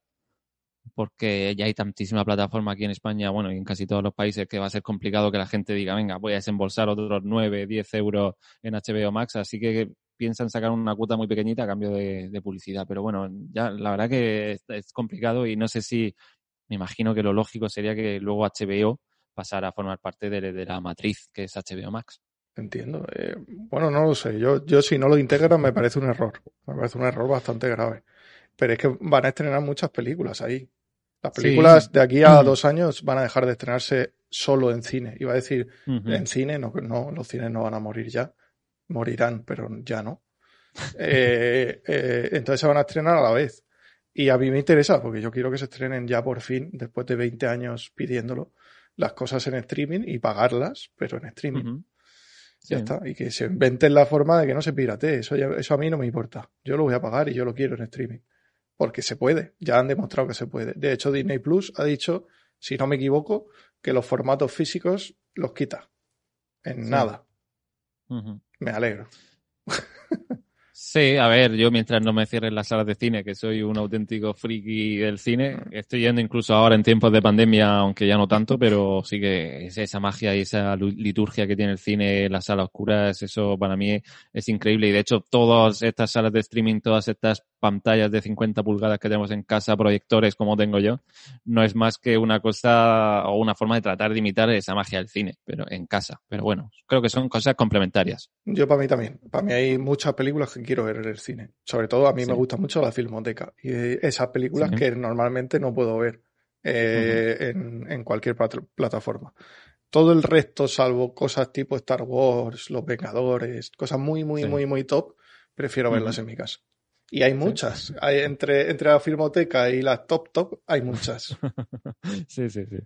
porque ya hay tantísima plataforma aquí en España, bueno, y en casi todos los países, que va a ser complicado que la gente diga, venga, voy a desembolsar otros 9, 10 euros en HBO Max, así que piensan sacar una cuota muy pequeñita a cambio de, publicidad. Pero bueno, ya la verdad que es complicado y no sé si, me imagino que lo lógico sería que luego HBO pasar a formar parte de, la matriz que es HBO Max. Entiendo. Eh, bueno, no lo sé. Yo, yo si no lo integran me parece un error. Me parece un error bastante grave. Pero es que van a estrenar muchas películas ahí. Las películas de aquí a dos años van a dejar de estrenarse solo en cine. Iba a decir, en cine, no, no, los cines no van a morir ya. Morirán, pero ya no. Eh, eh, entonces se van a estrenar a la vez. Y a mí me interesa, porque yo quiero que se estrenen ya por fin, después de 20 años pidiéndolo las cosas en streaming y pagarlas, pero en streaming. Ya está. Y que se inventen la forma de que no se piratee. Eso, eso a mí no me importa. Yo lo voy a pagar y yo lo quiero en streaming. Porque se puede. Ya han demostrado que se puede. De hecho, Disney Plus ha dicho, si no me equivoco, que los formatos físicos los quita. En nada. Me alegro. Sí, a ver, yo mientras no me cierren las salas de cine, que soy un auténtico friki del cine, estoy yendo incluso ahora en tiempos de pandemia, aunque ya no tanto, pero sí que esa magia y esa liturgia que tiene el cine, las salas oscuras, eso para mí es increíble. Y de hecho, todas estas salas de streaming, todas estas pantallas de 50 pulgadas que tenemos en casa, proyectores como tengo yo, no es más que una cosa o una forma de tratar de imitar esa magia del cine, pero en casa. Pero bueno, creo que son cosas complementarias. Yo para mí también. Para mí hay muchas películas que quiero ver en el cine. Sobre todo a mí me gusta mucho la filmoteca y esas películas que normalmente no puedo ver eh, en, cualquier plataforma. Todo el resto, salvo cosas tipo Star Wars, Los Vengadores, cosas muy, muy, muy, muy top, prefiero verlas en mi casa. Y hay muchas. Hay entre, entre la filmoteca y las top top hay muchas. sí, sí, sí.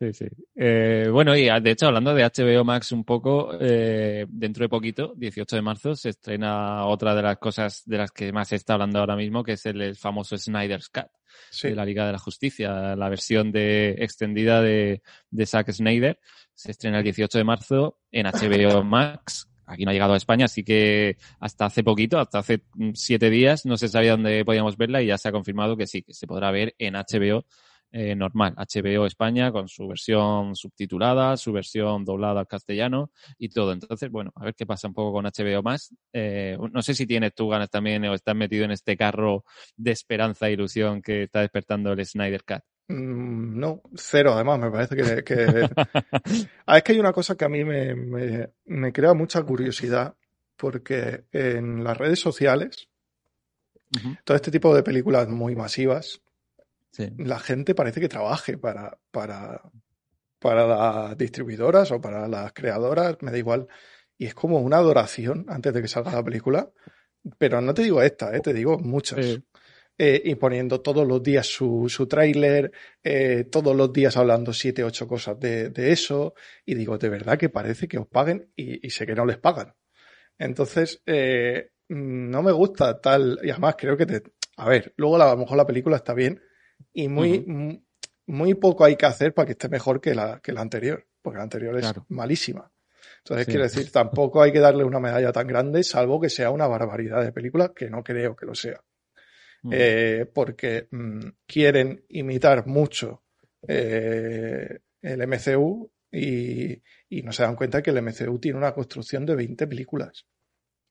Sí, sí. Eh, bueno, y de hecho, hablando de HBO Max un poco, eh, dentro de poquito, 18 de marzo, se estrena otra de las cosas de las que más se está hablando ahora mismo, que es el, famoso Snyder's Cut de la Liga de la Justicia, la versión de extendida de, de Zack Snyder. Se estrena el 18 de marzo en HBO Max aquí no ha llegado a España, así que hasta hace poquito, hasta hace mm, siete días, no se sabía dónde podíamos verla y ya se ha confirmado que sí, que se podrá ver en HBO eh, normal, HBO España, con su versión subtitulada, su versión doblada al castellano y todo. Entonces, bueno, a ver qué pasa un poco con HBO más. Eh, no sé si tienes tú ganas también o estás metido en este carro de esperanza e ilusión que está despertando el Snyder Cut. Mm, no, cero, además, me parece que... ah, es que hay una cosa que a mí me, me, crea mucha curiosidad, porque en las redes sociales, todo este tipo de películas muy masivas, la gente parece que trabaje para, para, para las distribuidoras o para las creadoras, me da igual. Y es como una adoración antes de que salga la película. Pero no te digo esta, ¿eh? te digo muchas eh, y poniendo todos los días su, su tráiler, eh, todos los días hablando siete, ocho cosas de, de, eso, y digo, de verdad que parece que os paguen y, y sé que no les pagan. Entonces, eh, no me gusta tal, y además creo que te, a ver, luego a lo mejor la película está bien y muy, muy poco hay que hacer para que esté mejor que la, que la anterior, porque la anterior es malísima. Entonces, quiero decir, tampoco hay que darle una medalla tan grande, salvo que sea una barbaridad de película, que no creo que lo sea. Mm. Eh, porque mm, quieren imitar mucho eh, el MCU y, no se dan cuenta que el MCU tiene una construcción de 20 películas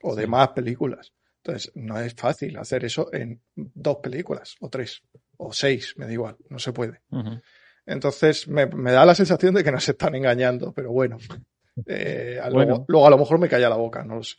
o de más películas. Entonces, no es fácil hacer eso en dos películas o tres o seis, me da igual, no se puede. Entonces, me, da la sensación de que nos están engañando, pero bueno, eh, Luego, luego, a lo mejor me calla la boca, no lo sé.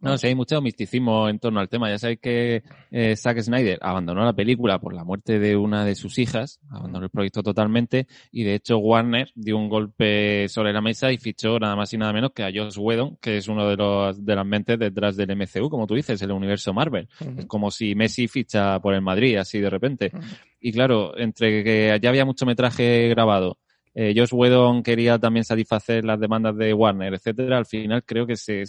No, sí, hay mucho misticismo en torno al tema. Ya sabéis que eh, Zack Snyder abandonó la película por la muerte de una de sus hijas, abandonó el proyecto totalmente y de hecho Warner dio un golpe sobre la mesa y fichó nada más y nada menos que a Josh Whedon, que es uno de los de las mentes detrás del MCU, como tú dices, el universo Marvel. Es como si Messi ficha por el Madrid así de repente. Y claro, entre que ya había mucho metraje grabado, eh, Josh Whedon quería también satisfacer las demandas de Warner, etcétera, al final creo que se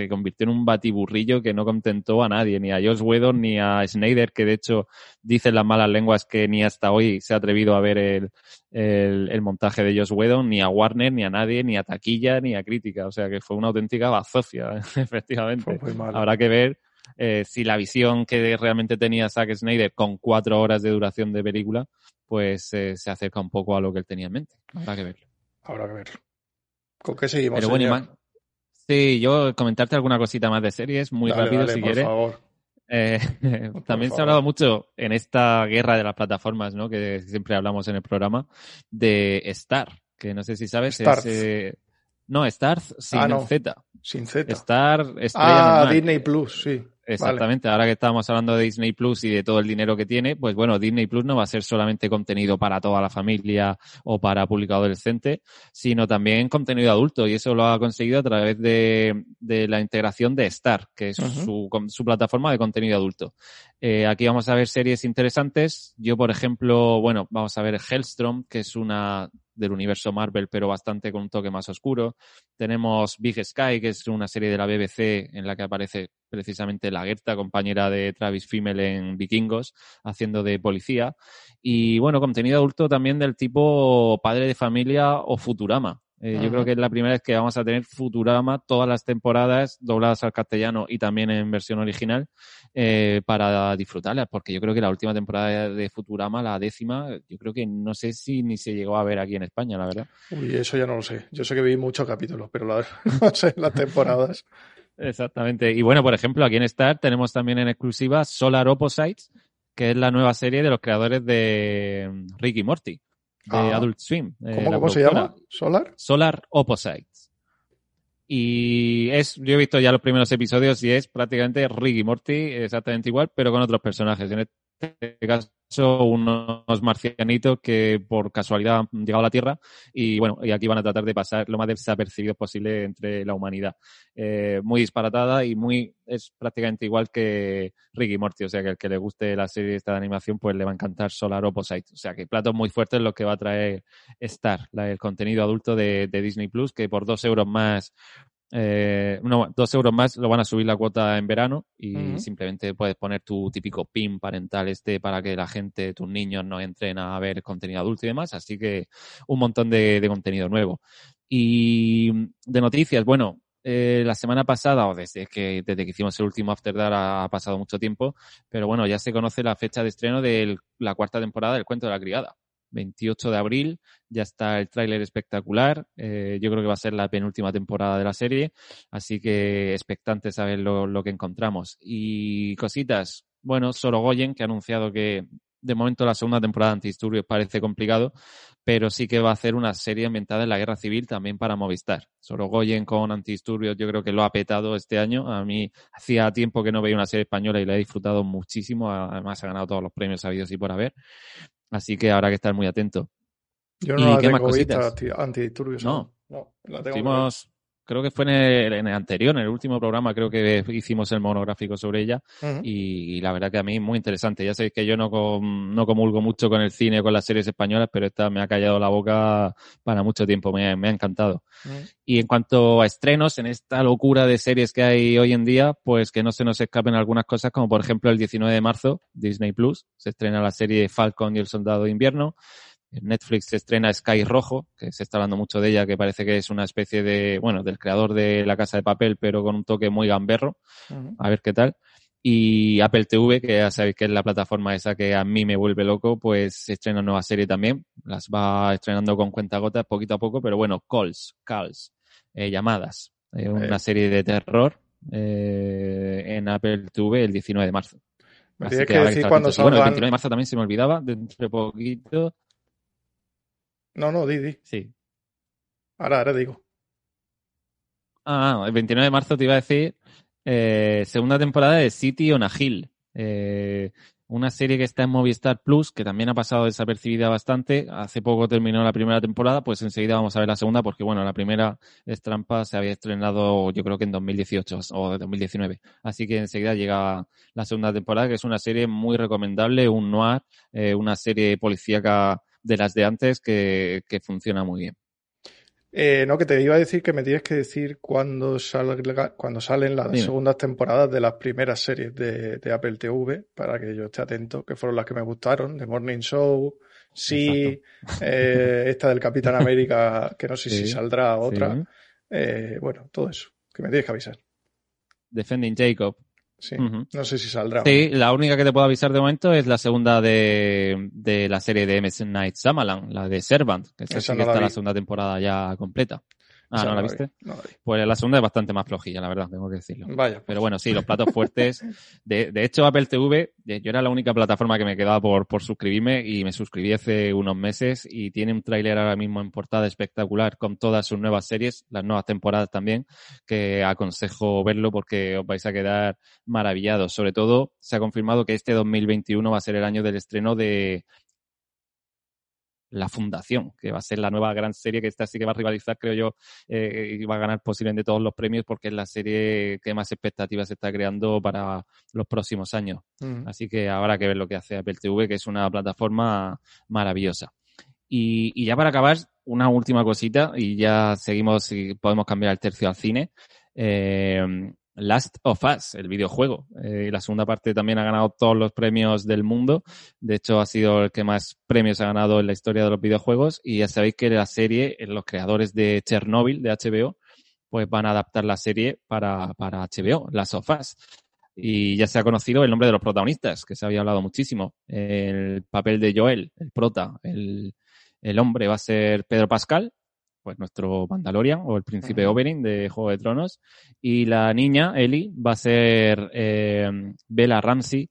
se convirtió en un batiburrillo que no contentó a nadie, ni a Josh Whedon ni a Snyder, que de hecho dicen las malas lenguas que ni hasta hoy se ha atrevido a ver el, el, montaje de Josh Whedon, ni a Warner, ni a nadie, ni a taquilla, ni a crítica. O sea que fue una auténtica bazofia, efectivamente. Habrá que ver eh, si la visión que realmente tenía Zack Snyder con cuatro horas de duración de película, pues eh, se acerca un poco a lo que él tenía en mente. Habrá que verlo. Habrá que verlo. ¿Con qué seguimos? Pero bueno, Sí, yo comentarte alguna cosita más de series, muy rápido si quieres. Eh, también se ha hablado mucho en esta guerra de las plataformas, ¿no? Que siempre hablamos en el programa, de Star, que no sé si sabes. Es, eh, no, Star sin ah, Z. Sin Z. Star, Ah, Disney Plus, sí. Exactamente, ahora que estamos hablando de Disney Plus y de todo el dinero que tiene, pues bueno, Disney Plus no va a ser solamente contenido para toda la familia o para público adolescente, sino también contenido adulto. Y eso lo ha conseguido a través de, la integración de Star, que es su, su, plataforma de contenido adulto. Eh, aquí vamos a ver series interesantes. Yo, por ejemplo, bueno, vamos a ver Hellstrom, que es una del universo Marvel, pero bastante con un toque más oscuro. Tenemos Big Sky, que es una serie de la BBC en la que aparece precisamente la Gerta, compañera de Travis Fimmel en Vikingos, haciendo de policía. Y bueno, contenido adulto también del tipo padre de familia o Futurama. Eh, yo creo que es la primera vez que vamos a tener Futurama todas las temporadas dobladas al castellano y también en versión original eh, para disfrutarlas, porque yo creo que la última temporada de Futurama, la décima, yo creo que no sé si ni se llegó a ver aquí en España, la verdad. Uy, eso ya no lo sé. Yo sé que vi muchos capítulos, pero la, no sé las temporadas. Exactamente. Y bueno, por ejemplo, aquí en Star tenemos también en exclusiva Solar Opposites, que es la nueva serie de los creadores de Ricky Morty de ah. Adult Swim. Eh, ¿Cómo, se llama? ¿Solar? Solar Opposites. Y es, yo he visto ya los primeros episodios y es prácticamente Ricky Morty, exactamente igual, pero con otros personajes. En este caso unos marcianitos que por casualidad han llegado a la Tierra y bueno, y aquí van a tratar de pasar lo más desapercibidos posible entre la humanidad. Eh, muy disparatada y muy, es prácticamente igual que Ricky Morty, o sea que el que le guste la serie esta de animación pues le va a encantar Solar Opposite. O sea que platos muy fuertes lo que va a traer Star, el contenido adulto de Disney Plus, que por dos euros más eh, dos euros más lo van a subir la cuota en verano y simplemente puedes poner tu típico pin parental este para que la gente, tus niños no entren a ver contenido adulto y demás. Así que un montón de, contenido nuevo. Y de noticias, bueno, eh, la semana pasada, o desde que, desde que hicimos el último After Dark ha pasado mucho tiempo, pero bueno, ya se conoce la fecha de estreno de la cuarta temporada del Cuento de la Criada. 28 de abril. Ya está el tráiler espectacular. Eh, yo creo que va a ser la penúltima temporada de la serie. Así que expectantes a ver lo, que encontramos. Y cositas. Bueno, Sorogoyen, que ha anunciado que de momento la segunda temporada de Antidisturbios parece complicado, pero sí que va a hacer una serie ambientada en la guerra civil también para Movistar. Sorogoyen con Antidisturbios yo creo que lo ha petado este año. A mí hacía tiempo que no veía una serie española y la he disfrutado muchísimo. Además ha ganado todos los premios habidos y por haber. Así que habrá que estar muy atento. Yo no ¿Y qué más cositas? antidisturbios. No, no, la tengo creo que fue en el, anterior, en el último programa, creo que hicimos el monográfico sobre ella y, la verdad que a mí muy interesante. Ya sabéis que yo no, no comulgo mucho con el cine o con las series españolas, pero esta me ha callado la boca para mucho tiempo, me, ha encantado. Y en cuanto a estrenos, en esta locura de series que hay hoy en día, pues que no se nos escapen algunas cosas, como por ejemplo el 19 de marzo, Disney Plus, se estrena la serie Falcon y el Soldado de Invierno. En Netflix se estrena Sky Rojo, que se está hablando mucho de ella, que parece que es una especie de, bueno, del creador de La Casa de Papel, pero con un toque muy gamberro. A ver qué tal. Y Apple TV, que ya sabéis que es la plataforma esa que a mí me vuelve loco, pues se estrena una nueva serie también. Las va estrenando con cuentagotas poquito a poco, pero bueno, Calls, Calls, eh, llamadas. Eh, una serie de terror eh, en Apple TV el 19 de marzo. Así que, decir cuando Bueno, el 29 de marzo también se me olvidaba, dentro de poquito no, no, di, Sí. Ahora, ahora digo. Ah, el 29 de marzo te iba a decir eh, segunda temporada de City on a Hill. Eh, una serie que está en Movistar Plus, que también ha pasado desapercibida bastante. Hace poco terminó la primera temporada, pues enseguida vamos a ver la segunda, porque bueno, la primera es trampa, se había estrenado yo creo que en 2018 o 2019. Así que enseguida llega la segunda temporada, que es una serie muy recomendable, un noir, eh, una serie policíaca de las de antes que, que funciona muy bien. Eh, no, que te iba a decir que me tienes que decir cuándo, salga, cuando salen las segundas temporadas de las primeras series de, Apple TV, para que yo esté atento, que fueron las que me gustaron, The Morning Show, sí, eh, esta del Capitán América, que no sé si saldrá otra. Eh, bueno, todo eso, que me tienes que avisar. Defending Jacob. Sí, no sé si saldrá. Sí, la única que te puedo avisar de momento es la segunda de, de la serie de MS Night Shyamalan, la de Servant, que, es que está la segunda temporada ya completa. Ah, ¿no, la viste? Pues la segunda es bastante más flojilla, la verdad, tengo que decirlo. Vaya. Pues. Pero bueno, sí, los platos fuertes. De, de, hecho, Apple TV, yo era la única plataforma que me quedaba por, por suscribirme y me suscribí hace unos meses y tiene un tráiler ahora mismo en portada espectacular con todas sus nuevas series, las nuevas temporadas también, que aconsejo verlo porque os vais a quedar maravillados. Sobre todo, se ha confirmado que este 2021 va a ser el año del estreno de la Fundación, que va a ser la nueva gran serie que esta sí que va a rivalizar, creo yo, eh, y va a ganar posiblemente todos los premios porque es la serie que más expectativas se está creando para los próximos años. Así que habrá que ver lo que hace Apple TV, que es una plataforma maravillosa. Y, y ya para acabar, una última cosita y ya seguimos y podemos cambiar el tercio al cine. Eh, Last of Us, el videojuego. Eh, la segunda parte también ha ganado todos los premios del mundo. De hecho, ha sido el que más premios ha ganado en la historia de los videojuegos. Y ya sabéis que la serie, eh, los creadores de Chernobyl, de HBO, pues van a adaptar la serie para, para HBO, Last of Us. Y ya se ha conocido el nombre de los protagonistas, que se había hablado muchísimo. El papel de Joel, el prota, el, el hombre va a ser Pedro Pascal, pues nuestro Mandalorian o el príncipe Oberyn de Juego de Tronos. Y la niña, Ellie, va a ser eh, Bella Ramsey,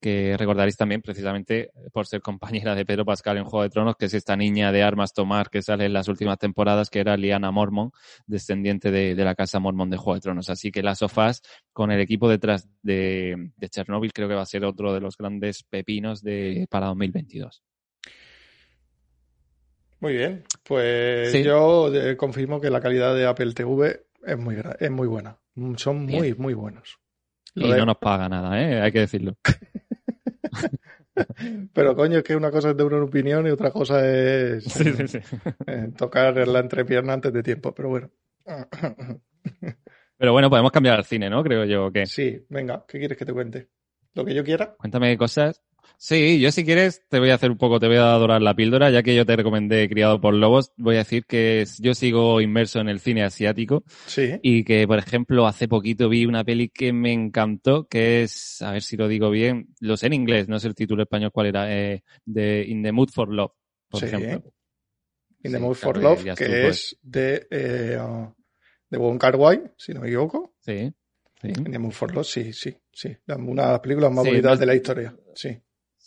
que recordaréis también precisamente por ser compañera de Pedro Pascal en Juego de Tronos, que es esta niña de armas tomar que sale en las últimas temporadas, que era Liana Mormon, descendiente de, la casa Mormon de Juego de Tronos. Así que las sofás con el equipo detrás de, de Chernobyl creo que va a ser otro de los grandes pepinos de, para 2022. Muy bien, pues yo eh, confirmo que la calidad de Apple TV es muy, es muy buena. Son muy, muy buenos. y no nos paga nada, ¿eh? hay que decirlo. Pero coño, es que una cosa es de una opinión y otra cosa es eh, tocar la entrepierna antes de tiempo, pero bueno. Pero bueno, podemos cambiar al cine, ¿no? Creo yo que. Sí, venga, ¿qué quieres que te cuente? ¿Lo que yo quiera? Cuéntame cosas. Sí, yo si quieres te voy a hacer un poco, te voy a adorar la píldora, ya que yo te recomendé Criado por Lobos, voy a decir que yo sigo inmerso en el cine asiático. Sí. Y que, por ejemplo, hace poquito vi una peli que me encantó, que es, a ver si lo digo bien, lo sé en inglés, no sé el título español cuál era, eh, de In the Mood for Love, por ejemplo. In the Mood for Love, que es de, eh, de Wong Kar Wai, si no me equivoco. Sí. Sí. In the Mood for Love, sí, sí, sí. Una de las películas más bonitas de la historia, sí.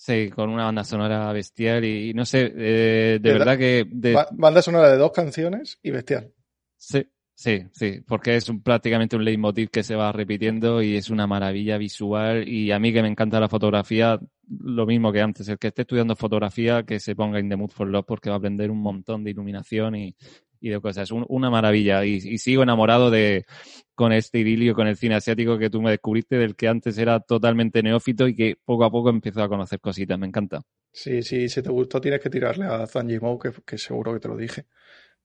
Sí, con una banda sonora bestial y, no sé, eh, de, verdad que... Banda sonora de dos canciones y bestial. Sí, sí, sí, porque es prácticamente un leitmotiv que se va repitiendo y es una maravilla visual y a mí que me encanta la fotografía, lo mismo que antes, el que esté estudiando fotografía que se ponga in the mood for love porque va a aprender un montón de iluminación y, y de cosas. Un, una maravilla. Y, y, sigo enamorado de con este idilio, con el cine asiático que tú me descubriste, del que antes era totalmente neófito y que poco a poco empezó a conocer cositas. Me encanta. Sí, sí, si te gustó tienes que tirarle a Zanjimo, que, que seguro que te lo dije.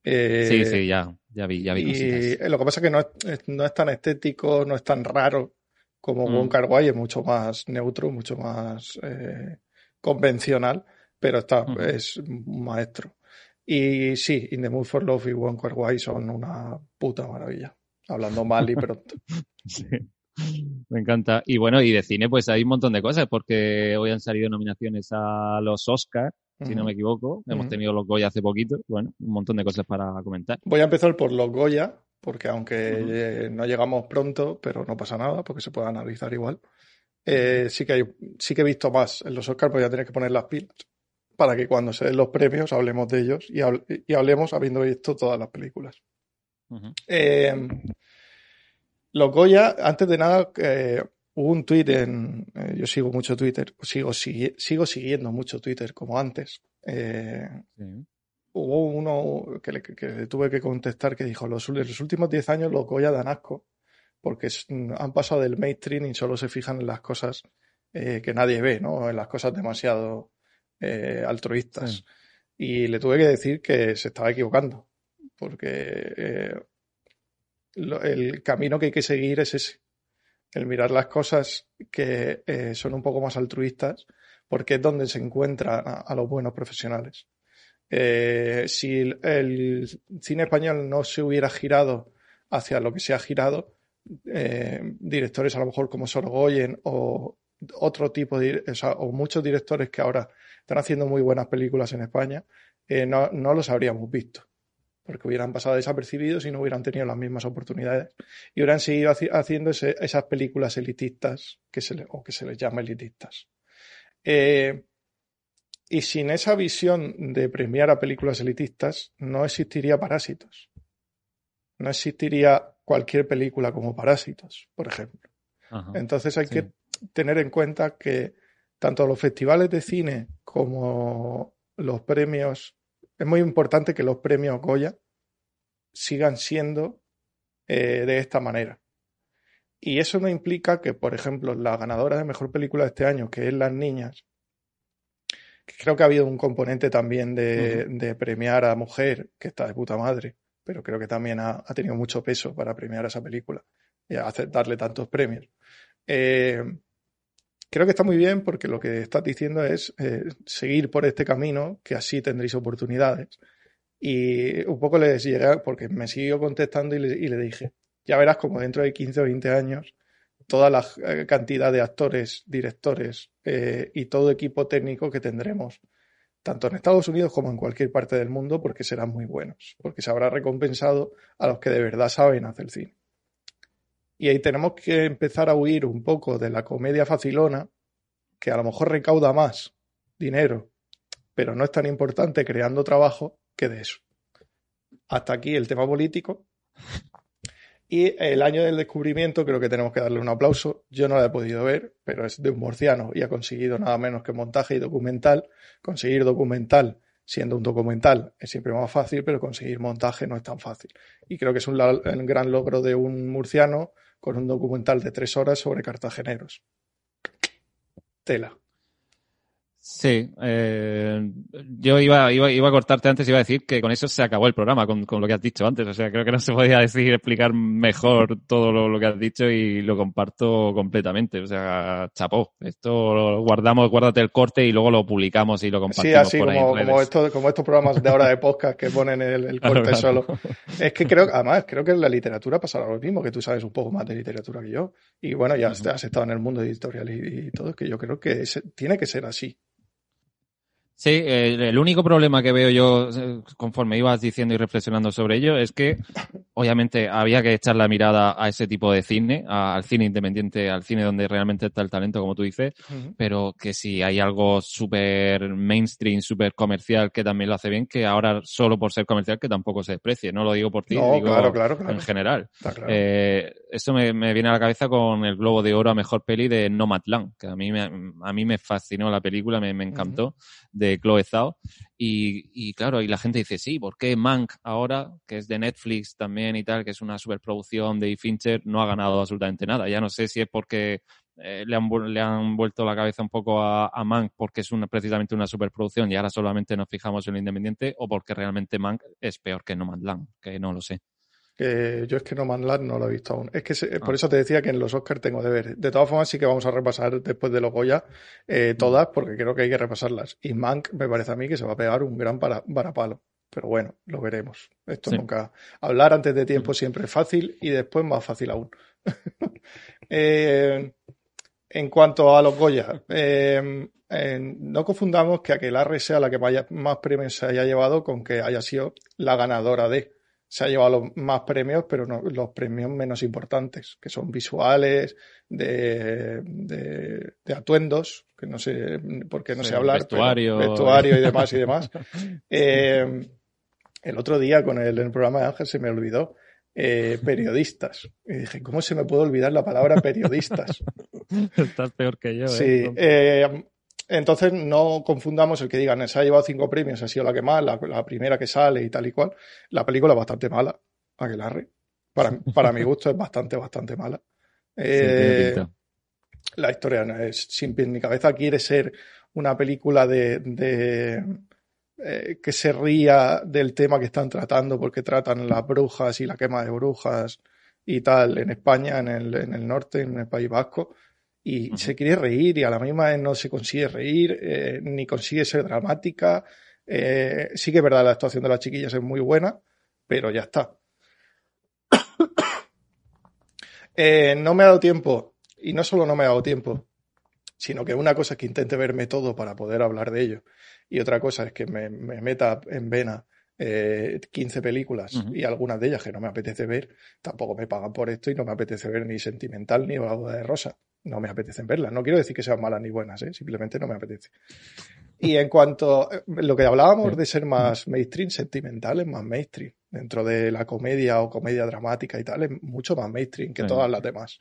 Eh, sí, sí, ya, ya vi, ya vi. Y lo que pasa es que no es, no es tan estético, no es tan raro como mm. Wong Kar Wai, es mucho más neutro, mucho más eh, convencional, pero está, es un maestro. Y sí, In the Mood for Love y One Kar Wai son una puta maravilla. Hablando mal y pronto. sí. Me encanta. Y bueno, y de cine, pues hay un montón de cosas, porque hoy han salido nominaciones a los Oscars, si no me equivoco. Hemos tenido los Goya hace poquito. Bueno, un montón de cosas para comentar. Voy a empezar por los Goya, porque aunque no llegamos pronto, pero no pasa nada, porque se puede analizar igual. Eh, sí que hay, sí que he visto más en los Oscars, pues voy a tener que poner las pilas para que cuando se den los premios hablemos de ellos y, y hablemos habiendo visto todas las películas. eh, Los Goya, antes de nada, eh, hubo un tuit en. Eh, yo sigo mucho Twitter, sigo, sigo siguiendo mucho Twitter como antes. Hubo uno que le, que tuve que contestar que dijo: los, los últimos 10 años los Goya dan asco porque han pasado del mainstream y solo se fijan en las cosas que nadie ve, ¿no? En las cosas demasiado altruistas. Y le tuve que decir que se estaba equivocando, porque el camino que hay que seguir es ese. El mirar las cosas que eh, son un poco más altruistas, porque es donde se encuentran a, los buenos profesionales. Eh, si el, cine español no se hubiera girado hacia lo que se ha girado, eh, directores a lo mejor como Sorogoyen o otro tipo de, o, muchos directores que ahora están haciendo muy buenas películas en España, no, no los habríamos visto porque hubieran pasado desapercibidos y no hubieran tenido las mismas oportunidades y hubieran seguido haciendo esas películas elitistas que se o que se les llama elitistas. Eh, y sin esa visión de premiar a películas elitistas no existiría Parásitos. No existiría cualquier película como Parásitos, por ejemplo. Entonces hay que tener en cuenta que tanto los festivales de cine como los premios es muy importante que los premios Goya sigan siendo eh, de esta manera. Y eso no implica que, por ejemplo, la ganadora de mejor película de este año, que es Las Niñas, creo que ha habido un componente también de, premiar a mujer, que está de puta madre, pero creo que también ha, tenido mucho peso para premiar a esa película y hacer, darle tantos premios. Eh, creo que está muy bien porque lo que estás diciendo es eh, seguir por este camino, que así tendréis oportunidades. Y un poco les llegué, porque me siguió contestando y le, dije, ya verás como dentro de 15 o 20 años, toda la eh, cantidad de actores, directores eh, y todo equipo técnico que tendremos, tanto en Estados Unidos como en cualquier parte del mundo, porque serán muy buenos, porque se habrá recompensado a los que de verdad saben hacer cine. Y ahí tenemos que empezar a huir un poco de la comedia facilona, que a lo mejor recauda más dinero, pero no es tan importante creando trabajo que de eso. Hasta aquí el tema político. Y el año del descubrimiento creo que tenemos que darle un aplauso. Yo no la he podido ver, pero es de un murciano y ha conseguido nada menos que montaje y documental. Conseguir documental siendo un documental es siempre más fácil, pero conseguir montaje no es tan fácil. Y creo que es un, gran logro de un murciano con un documental de tres horas sobre cartageneros. Tela. Sí, eh, yo iba, iba, iba a cortarte antes y iba a decir que con eso se acabó el programa, con, con, lo que has dicho antes. O sea, creo que no se podía decir, explicar mejor todo lo, que has dicho y lo comparto completamente. O sea, chapó. Esto lo guardamos, guárdate el corte y luego lo publicamos y lo compartimos. Sí, así como, como, esto, como estos programas de ahora de podcast que ponen el, corte solo. Es que creo, además, creo que en la literatura pasará lo mismo, que tú sabes un poco más de literatura que yo. Y bueno, ya has, estado en el mundo editorial y, y todo, que yo creo que tiene que ser así. Sí, el único problema que veo yo eh, conforme ibas diciendo y reflexionando sobre ello es que obviamente había que echar la mirada a ese tipo de cine, al cine independiente, al cine donde realmente está el talento, como tú dices, pero que si hay algo súper mainstream, súper comercial que también lo hace bien, que ahora solo por ser comercial que tampoco se desprecie. No lo digo por ti, digo en general. Eh, eso me, viene a la cabeza con el Globo de Oro a Mejor Peli de Nomadland, que a mí me, a mí me fascinó la película, me, encantó de Chloe Zhao. Y, claro, y la gente dice, sí, ¿por qué Mank ahora, que es de Netflix también y tal, que es una superproducción de Fincher, no ha ganado absolutamente nada? Ya no sé si es porque eh, le, han, le han vuelto la cabeza un poco a, Mank porque es una, precisamente una superproducción y ahora solamente nos fijamos en lo independiente o porque realmente Mank es peor que No Land, que no lo sé yo es que No Man Land no lo he visto aún. Es que por ah. eso te decía que en los Oscars tengo de ver. De todas formas, sí que vamos a repasar después de los Goya eh, mm. todas, porque creo que hay que repasarlas. Y Mank me parece a mí que se va a pegar un gran para, varapalo. Pero bueno, lo veremos. Esto nunca. Hablar antes de tiempo mm. siempre es fácil y después más fácil aún. Eh, en cuanto a los Goya, eh, no confundamos que Aquelarre sea la que más premios se haya llevado con que haya sido la ganadora de se ha llevado los más premios, pero no, los premios menos importantes, que son visuales, de, de, atuendos, que no sé por qué no sé hablar, vestuario. vestuario y demás y demás. Eh, el otro día con el, el, programa de Ángel se me olvidó. eh, periodistas. Y dije, ¿cómo se me puede olvidar la palabra periodistas? Estás peor que yo. ¿eh? Sí, eh, entonces no confundamos el que digan, se ha llevado cinco premios, ha sido la que más, la, primera que sale y tal y cual. La película es bastante mala, Aquelarre. Para, para mi gusto es bastante, bastante mala. Eh, la historia es sin pie ni cabeza. Quiere ser una película de, de eh, que se ría del tema que están tratando, porque tratan las brujas y la quema de brujas y tal en España, en el, en el norte, en el País Vasco y se quiere reír y a la misma vez no se consigue reír, eh, ni consigue ser dramática. Eh, sí que es verdad, la actuación de las chiquillas es muy buena, pero ya está. Eh, no me ha dado tiempo, y no solo no me ha dado tiempo, sino que una cosa es que intente verme todo para poder hablar de ello, y otra cosa es que me, meta en vena 15 películas y algunas de ellas que no me apetece ver, tampoco me pagan por esto y no me apetece ver ni Sentimental ni Boda de Rosa no me apetecen verlas. No quiero decir que sean malas ni buenas, ¿eh? simplemente no me apetece. Y en cuanto a lo que hablábamos de ser más mainstream, sentimental es más mainstream. Dentro de la comedia o comedia dramática y tal, es mucho más mainstream que todas las demás.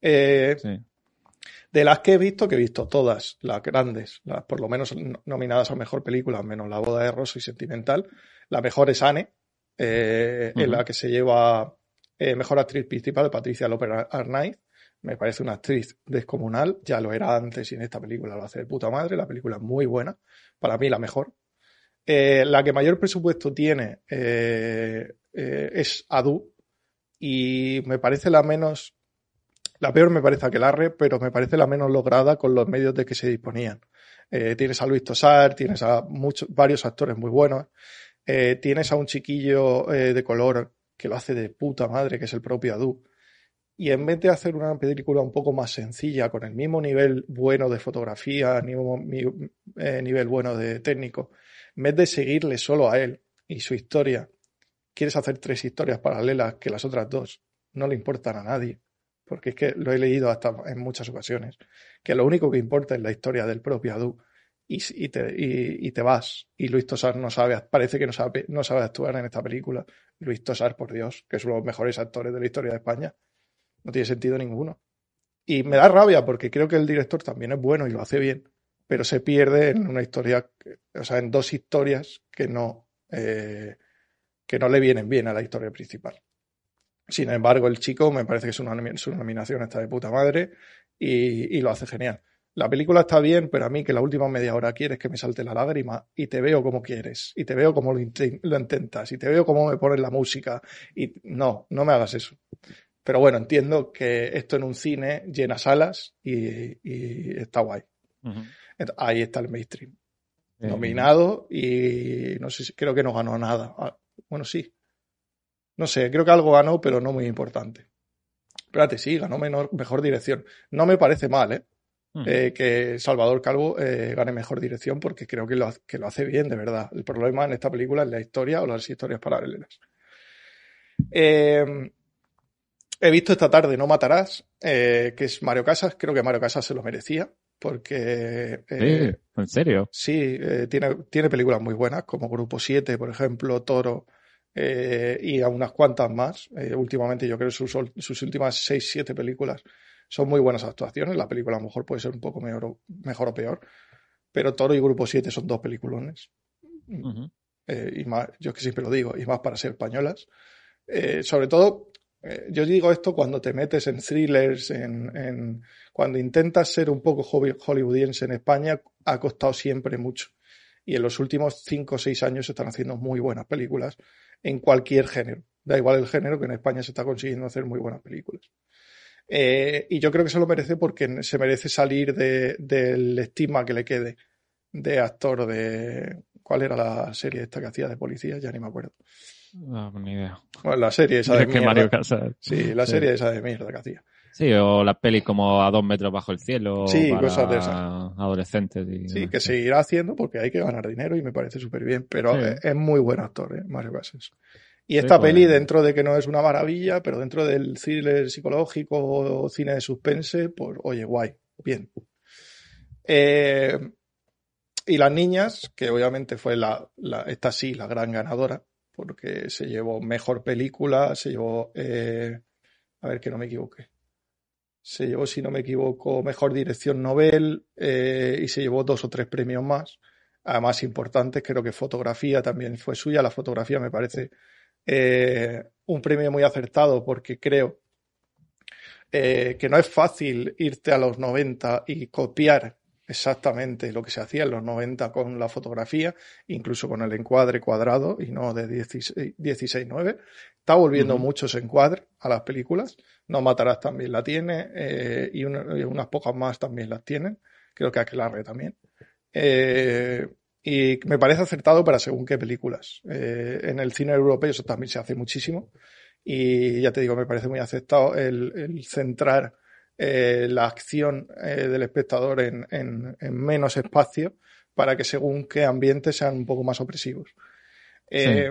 Eh, de las que he visto, que he visto todas, las grandes, las por lo menos nominadas a mejor película, menos La boda de Rosso y Sentimental, la mejor es Anne, eh, en la que se lleva mejor actriz principal, Patricia López Arnaiz, me parece una actriz descomunal, ya lo era antes y en esta película lo hace de puta madre, la película es muy buena, para mí la mejor. Eh, la que mayor presupuesto tiene eh, eh, es Adu y me parece la menos, la peor me parece Aquelarre, pero me parece la menos lograda con los medios de que se disponían. tienes a Luis Tosar, tienes a muchos, varios actores muy buenos, tienes a un chiquillo de color que lo hace de puta madre, que es el propio Adu y en vez de hacer una película un poco más sencilla, con el mismo nivel bueno de fotografía, mismo eh, nivel bueno de técnico, en vez de seguirle solo a él y su historia, quieres hacer tres historias paralelas que las otras dos no le importan a nadie. Porque es que lo he leído hasta en muchas ocasiones, que lo único que importa es la historia del propio Adu. Y, te, y, te, vas. Y Luis Tosar no sabe, parece que no sabe, no sabe actuar en esta película. Luis Tosar, por Dios, que es uno de los mejores actores de la historia de España no tiene sentido ninguno. Y me da rabia porque creo que el director también es bueno y lo hace bien, pero se pierde en una historia, o sea, en dos historias que no, eh, que no le vienen bien a la historia principal. Sin embargo, el chico me parece que su nominación está de puta madre y, lo hace genial. La película está bien, pero a mí que la última media hora quieres que me salte la lágrima y te veo como quieres, y te veo como lo, lo intentas, y te veo como me pones la música, y no, no me hagas eso. Pero bueno, entiendo que esto en un cine llena salas y, está guay. Ahí está el mainstream. Eh, Nominado y no sé si creo que no ganó nada. Ah, bueno, sí. No sé, creo que algo ganó, pero no muy importante. Espérate, sí, ganó menor, mejor dirección. No me parece mal, ¿eh? eh que Salvador Calvo eh, gane mejor dirección porque creo que lo, que lo hace bien, de verdad. El problema en esta película es la historia o las historias paralelas. Eh, He visto esta tarde No Matarás, eh, que es Mario Casas. Creo que Mario Casas se lo merecía, porque... Eh, ¿En serio? Sí, eh, tiene, tiene películas muy buenas, como Grupo 7, por ejemplo, Toro, y a unas cuantas más. últimamente yo creo que sus, sus últimas 6, 7 películas son muy buenas actuaciones. La película a lo mejor puede ser un poco mejor, mejor o peor, pero Toro y Grupo 7 son dos peliculones. y más, yo que siempre lo digo, y más para ser españolas. sobre todo eh, yo digo esto cuando te metes en thrillers, en, cuando intentas ser un poco hollywoodiense en España, ha costado siempre mucho. Y en los últimos cinco o seis años se están haciendo muy buenas películas en cualquier género. Da igual el género que en España se está consiguiendo hacer muy buenas películas. Eh, y yo creo que se lo merece porque se merece salir del estigma que le quede de actor de... ¿Cuál era la serie esta que hacía de policía? Ya ni me acuerdo. No, ni idea. Bueno, la serie esa de que Mario Casas. Sí, la serie esa de mierda que hacía. Sí, o la peli como a dos metros bajo el cielo. Sí, para cosas de esas. Adolescentes. Y, sí, que seguirá haciendo porque hay que ganar dinero y me parece súper bien. Pero es, muy buen actor, ¿eh? Mario Casas. Y esta peli, pues. dentro de que no es una maravilla, pero dentro del thriller psicológico o cine de suspense, pues oye, guay, bien. Eh, y las niñas, que obviamente fue la, esta sí, la gran ganadora, porque se llevó mejor película, se llevó, eh, a ver que no me equivoque, se llevó, si no me equivoco, mejor dirección Nobel eh, y se llevó dos o tres premios más. Además, importantes, creo que fotografía también fue suya. La fotografía me parece eh, un premio muy acertado porque creo que no es fácil irte a los 90 y copiar exactamente lo que se hacía en los 90 con la fotografía, incluso con el encuadre cuadrado y no de 16-9. Está volviendo muchos encuadres a las películas. No Matarás también la tiene eh, y, unas pocas más también las tienen. Creo que Aquelarre también. Eh, y me parece acertado para según qué películas. Eh, en el cine europeo eso también se hace muchísimo. Y ya te digo, me parece muy aceptado el, centrar eh, la acción eh, del espectador en, en, menos espacio para que según qué ambientes sean un poco más opresivos. Eh,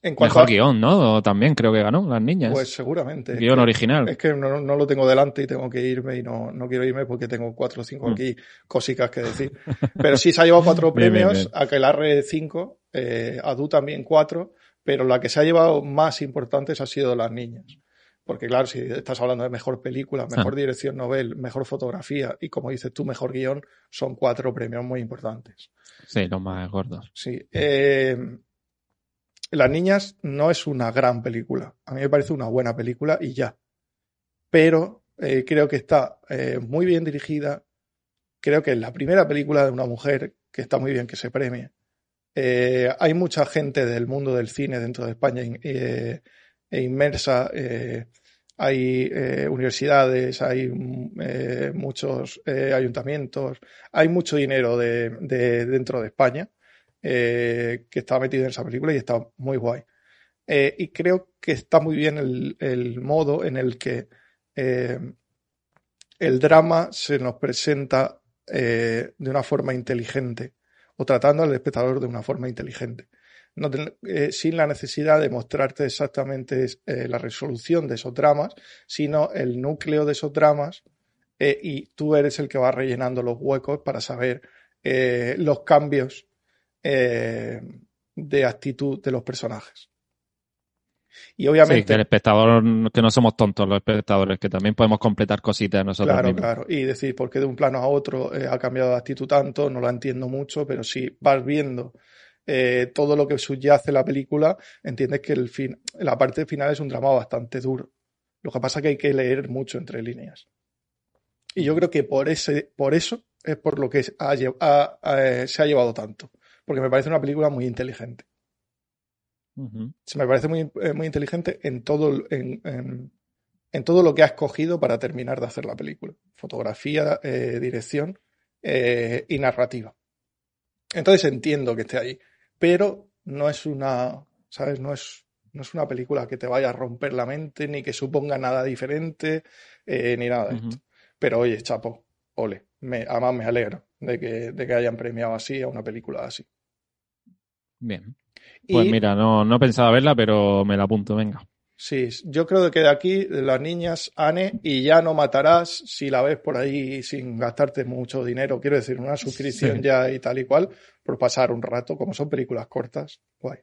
en cuanto Mejor guion, ¿no? También creo que ganó las niñas. Pues seguramente. Guión original. Es que no, lo tengo delante y tengo que irme y no, no quiero irme porque tengo cuatro o cinco mm. aquí cositas que decir. Pero sí se ha llevado cuatro premios, a que Aquelarre cinco, eh, Adu también cuatro, pero la que se ha llevado más importantes ha sido las niñas. Porque claro, si estás hablando de mejor película, mejor ah. dirección novel, mejor fotografía y como dices tú, mejor guion, son cuatro premios muy importantes. Sí, los más gordos. Sí. Eh, las niñas no es una gran película. A mí me parece una buena película y ya. Pero eh, creo que está eh, muy bien dirigida. Creo que es la primera película de una mujer que está muy bien que se premie. Eh, hay mucha gente del mundo del cine dentro de España e inmersa. hay universidades, hay muchos ayuntamientos, hay mucho dinero de, dentro de España eh, que estaba metido en esa película y está muy guay. Eh, y creo que está muy bien el, modo en el que eh, el drama se nos presenta de una forma inteligente o tratando al espectador de una forma inteligente. No sin la necesidad de mostrarte exactamente la resolución de esos dramas, sino el núcleo de esos dramas y tú eres el que va rellenando los huecos para saber los cambios eh, de actitud de los personajes. Y obviamente. que el espectador, que no somos tontos los espectadores, que también podemos completar cositas nosotros claro, Claro, Y decir, ¿por qué de un plano a otro eh, ha cambiado de actitud tanto? No lo entiendo mucho, pero si vas viendo eh, todo lo que subyace la película, entiendes que el fin, la parte final es un drama bastante duro. Lo que pasa es que hay que leer mucho entre líneas. Y yo creo que por, ese, por eso es por lo que se ha llevado tanto porque me parece una película muy inteligente. Se me parece muy, eh, muy inteligente en todo, en, en, todo lo que ha escogido para terminar de hacer la película. Fotografía, eh, dirección eh, y narrativa. Entonces entiendo que esté ahí, pero no es una, ¿sabes? No es, no es una película que te vaya a romper la mente, ni que suponga nada diferente, ni nada de esto. Pero oye, chapo, ole, me, además me alegro de que, de que hayan premiado así a una película así. Bien. Pues mira, no, no pensaba verla, pero me la apunto, venga. Sí, yo creo que de aquí, de las niñas, Anne, y ya no matarás si la ves por ahí sin gastarte mucho dinero. Quiero decir, una suscripción ya y tal y cual, por pasar un rato, como son películas cortas. Guay.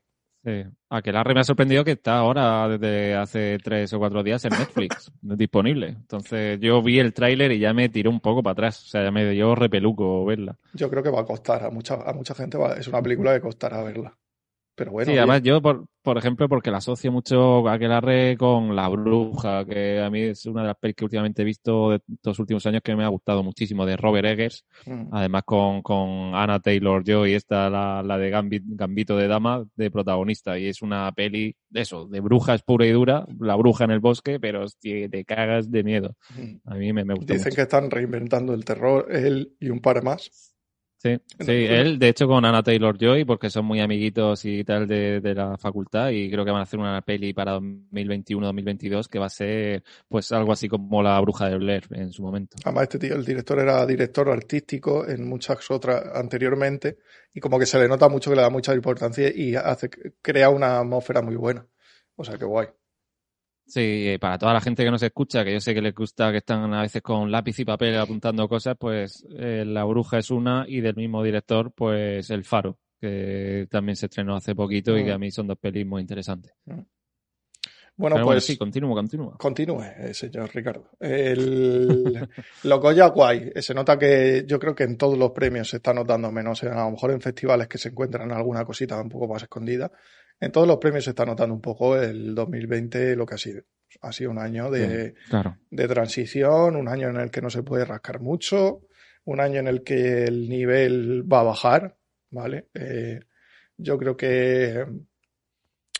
Sí. Aquelarre me ha sorprendido que está ahora desde hace tres o cuatro días en Netflix disponible. Entonces yo vi el tráiler y ya me tiró un poco para atrás. O sea, ya me dio repeluco verla. Yo creo que va a costar a mucha, a mucha gente. es una película que costará verla. Pero bueno. Sí, además yo, por, por ejemplo, porque la asocio mucho a Aquelarre con La Bruja, que a mí es una de las películas que últimamente he visto de estos últimos años que me ha gustado muchísimo, de Robert Eggers. Mm. Además con, con Anna Taylor-Joy, esta, la, la de Gambito de Dama, de protagonista. Y es una peli, de eso, de brujas pura y dura, la bruja en el bosque, pero te cagas de miedo. Mm. A mí me, me gusta Dicen que están reinventando el terror, él y un par más. Sí, sí, él, de hecho, con Anna Taylor Joy, porque son muy amiguitos y tal de, de, la facultad, y creo que van a hacer una peli para 2021-2022 que va a ser, pues, algo así como La Bruja de Blair en su momento. Además, este tío, el director era director artístico en muchas otras anteriormente, y como que se le nota mucho que le da mucha importancia y hace, crea una atmósfera muy buena. O sea, que guay. Sí, para toda la gente que nos escucha, que yo sé que les gusta que están a veces con lápiz y papel apuntando cosas, pues eh, La Bruja es una y del mismo director, pues El Faro. que también se estrenó hace poquito y que a mí son dos pelis muy interesantes. Bueno, pues. sí, continúa, continúa. Continúe, eh, señor Ricardo. El, lo Goya guay. Se nota que yo creo que en todos los premios se está notando menos. A lo mejor en festivales que se encuentran alguna cosita un poco más escondida. En todos los premios se está notando un poco el 2020 lo que ha sido. Ha sido un año de, de transición, un año en el que no se puede rascar mucho, un año en el que el nivel va a bajar, ¿vale? Eh, yo creo que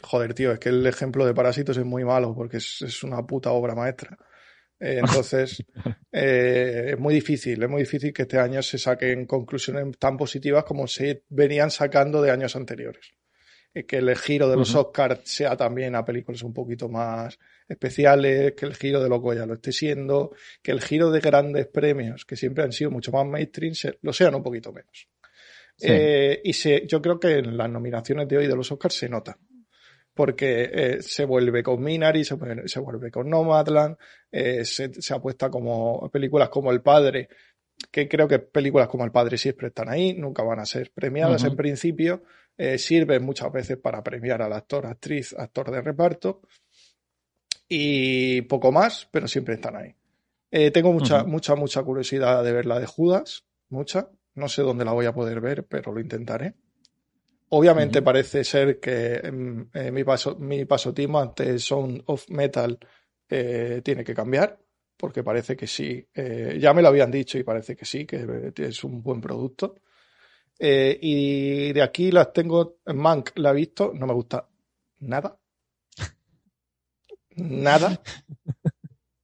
joder, tío, es que el ejemplo de Parásitos es muy malo porque es, una puta obra maestra. Eh, entonces, eh, es muy difícil, es muy difícil que este año se saquen conclusiones tan positivas como se venían sacando de años anteriores. Eh, que el giro de los Oscars sea también a películas un poquito más especiales, que el giro de los Goya lo esté siendo, que el giro de grandes premios, que siempre han sido mucho más mainstream, lo sean un poquito menos. y se, yo creo que en las nominaciones de hoy de los Oscars se nota porque eh, se vuelve con Minari, se, se vuelve con Nomadland, eh, se, se, apuesta como películas como El Padre, que creo que películas como El Padre siempre están ahí, nunca van a ser premiadas en principio, eh, sirven muchas veces para premiar al actor, actriz, actor de reparto y poco más, pero siempre están ahí. Eh, tengo mucha, mucha, mucha curiosidad de ver la de Judas, mucha. No sé dónde la voy a poder ver, pero lo intentaré. Obviamente parece ser que em, eh, mi, paso, mi pasotimo ante Sound of Metal eh, tiene que cambiar, porque parece que sí. Ya me lo habían dicho y parece que sí, que es un buen producto. Y de aquí las tengo, Mank la he visto, no me gusta nada. Nada.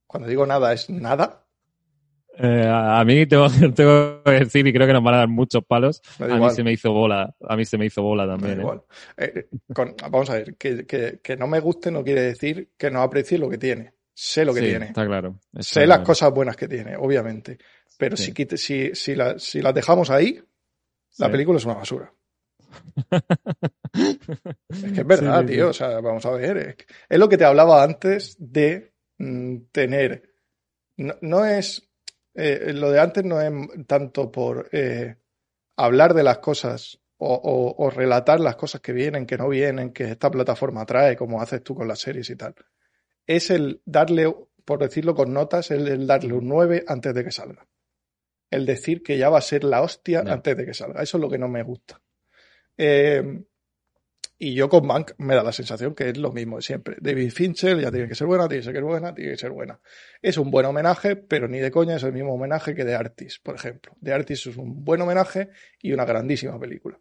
Cuando digo nada es nada. Eh, a mí tengo, tengo, que decir, y creo que nos van a dar muchos palos, a mí se me hizo bola, a mí se me hizo bola también. ¿eh? Eh, vamos a ver, que, que, que, no me guste no quiere decir que no aprecie lo que tiene. Sé lo que tiene. Está claro. sé las cosas buenas que tiene, obviamente. Pero si, si, si, la, si las dejamos ahí, la película es una basura. es que es verdad, tío. O sea, vamos a ver. Es, lo que te hablaba antes de mm, tener. no es eh, lo de antes no es tanto por eh, hablar de las cosas o, relatar las cosas que vienen, que no vienen, que esta plataforma trae, como haces tú con las series y tal. Es el darle, por decirlo con notas, el, darle un 9 antes de que salga. El decir que ya va a ser la hostia antes de que salga. Eso es lo que no me gusta. Eh, y yo con Mank me da la sensación que es lo mismo de siempre. David Fincher ya tiene que ser buena, tiene que ser buena, tiene que ser buena. Es un buen homenaje, pero ni de coña es el mismo homenaje que de Artis, por ejemplo. De Artis es un buen homenaje y una grandísima película.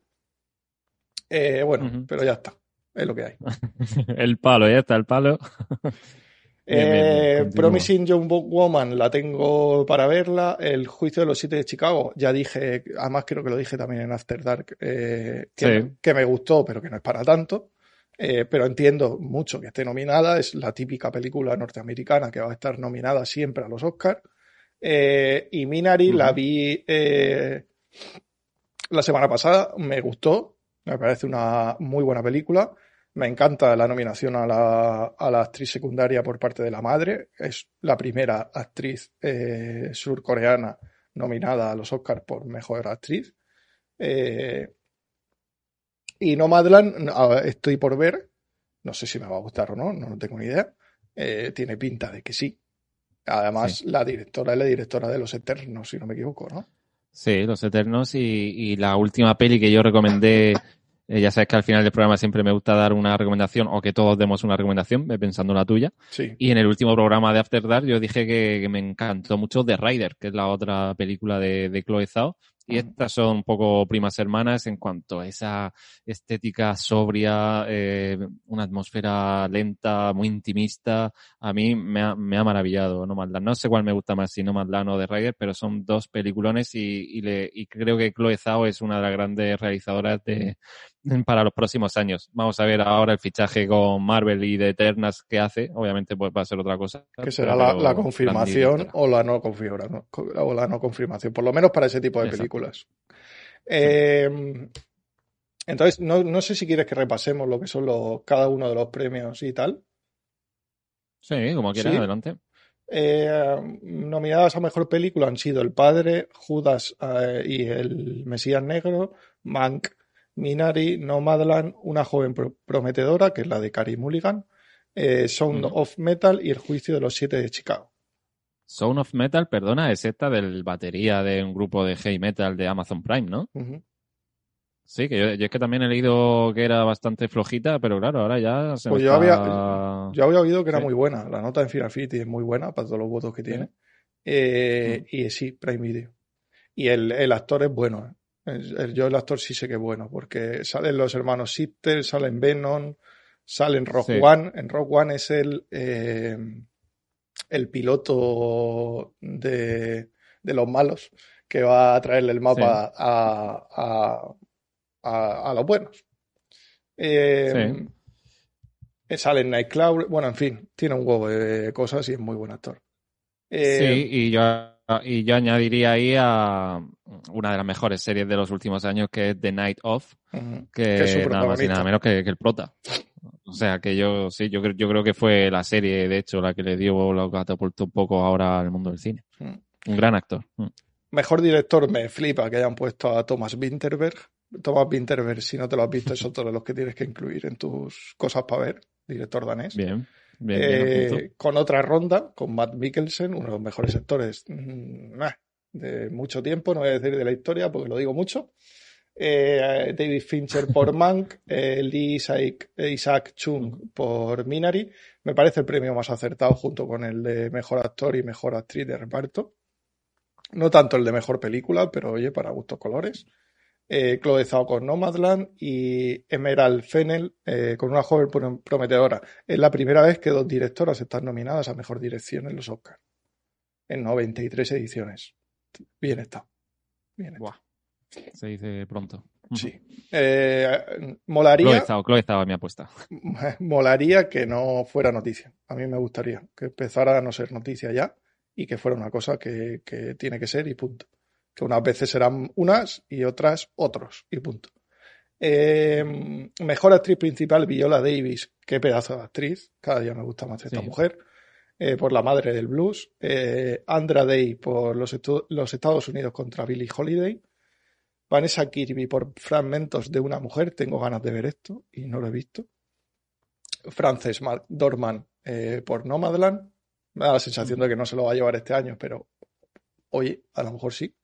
Eh, bueno, pero ya está. Es lo que hay. el palo, ya está, el palo. Eh, Promising Young Woman la tengo para verla. El juicio de los siete de Chicago, ya dije, además creo que lo dije también en After Dark, eh, que, me gustó, pero que no es para tanto. Eh, pero entiendo mucho que esté nominada. Es la típica película norteamericana que va a estar nominada siempre a los Oscars. y Minari la vi la semana pasada, me gustó, me parece una muy buena película. Me encanta la nominación a la, a la, actriz secundaria por parte de la madre. Es la primera actriz eh, surcoreana nominada a los Oscars por mejor actriz. Eh, y Nomadland estoy por ver. No sé si me va a gustar o no, no tengo ni idea. Eh, tiene pinta de que sí. Además, la directora es la directora de Los Eternos, si no me equivoco, ¿no? Sí, Los Eternos y, y la última peli que yo recomendé eh, ya sabes que al final del programa siempre me gusta dar una recomendación o que todos demos una recomendación, pensando en la tuya. Sí. Y en el último programa de After Dark yo dije que, me encantó mucho The Rider, que es la otra película de, de Chloe Zhao, y estas son un poco primas hermanas en cuanto a esa estética sobria, eh, una atmósfera lenta, muy intimista. A mí me ha, me ha maravillado No Man's No sé cuál me gusta más, si No Man's o The Rider, pero son dos peliculones y, y, le, y creo que Chloe Zhao es una de las grandes realizadoras de, para los próximos años. Vamos a ver ahora el fichaje con Marvel y de Eternas que hace. Obviamente pues va a ser otra cosa. Que será la, confirmación o la no confirmación, o la no confirmación, por lo menos para ese tipo de películas. Eh, entonces, no, no, sé si quieres que repasemos lo que son los, cada uno de los premios y tal. Sí, como quieras, adelante. Eh, nominadas a mejor película han sido El Padre, Judas eh, y El Mesías Negro, Mank, Minari, Nomadland, Una joven prometedora, que es la de Carrie Mulligan, eh, Sound of Metal y El juicio de los siete de Chicago. Sound of Metal, perdona, es esta del batería de un grupo de heavy metal de Amazon Prime, ¿no? Sí, que yo, es que también he leído que era bastante flojita, pero claro, ahora ya se Pues yo, había, yo había oído que era muy buena. La nota en Final es muy buena para todos los votos que tiene. Eh, y sí, Prime Video. Y el, actor es bueno. ¿Eh? yo el actor sí sé que es bueno, porque salen los hermanos Sitter, salen Venom, salen Rock One. En Rock One es el, eh, el piloto de, de, los malos que va a traerle el mapa a a, los buenos. Eh, Sale en Nightcloud, bueno, en fin, tiene un huevo de cosas y es muy buen actor. Eh, sí, y yo, y yo añadiría ahí a una de las mejores series de los últimos años que es The Night Of, que, es nada más y nada menos que, el prota. O sea que yo sí, yo, yo creo que fue la serie, de hecho, la que le dio la catapultó un poco ahora al mundo del cine. Un gran actor. Mejor director me flipa que hayan puesto a Thomas Winterberg, Thomas Winterberg, si no te lo has visto, son todos los que tienes que incluir en tus cosas para ver, director danés. Bien. Bien, eh, con otra ronda, con Matt Mikkelsen, uno de los mejores actores mm, de mucho tiempo, no voy a decir de la historia porque lo digo mucho. Eh, David Fincher por Mank, eh, Lee Isaac, Chung por Minari. Me parece el premio más acertado junto con el de mejor actor y mejor actriz de reparto. No tanto el de mejor película, pero oye, para gustos colores eh, Chloe Zhao con Nomadland y Emerald Fennel eh, con una joven prometedora. Es la primera vez que dos directoras están nominadas a Mejor Dirección en los Oscars. En 93 ediciones. Bien está. Bien está. Se dice pronto. Sí. Eh, molaría. Chloe Zhao, mi apuesta. Molaría que no fuera noticia. A mí me gustaría que empezara a no ser noticia ya y que fuera una cosa que tiene que ser y punto que unas veces serán unas y otras otros, y punto. Eh, mejor actriz principal, Viola Davis, qué pedazo de actriz, cada día me gusta más esta mujer, eh, por La Madre del Blues, eh, Andra Day por los, los, Estados Unidos contra Billie Holiday, Vanessa Kirby por Fragmentos de una Mujer, tengo ganas de ver esto y no lo he visto, Frances Dorman por Nomadland, me da la sensación de que no se lo va a llevar este año, pero oye, a lo mejor sí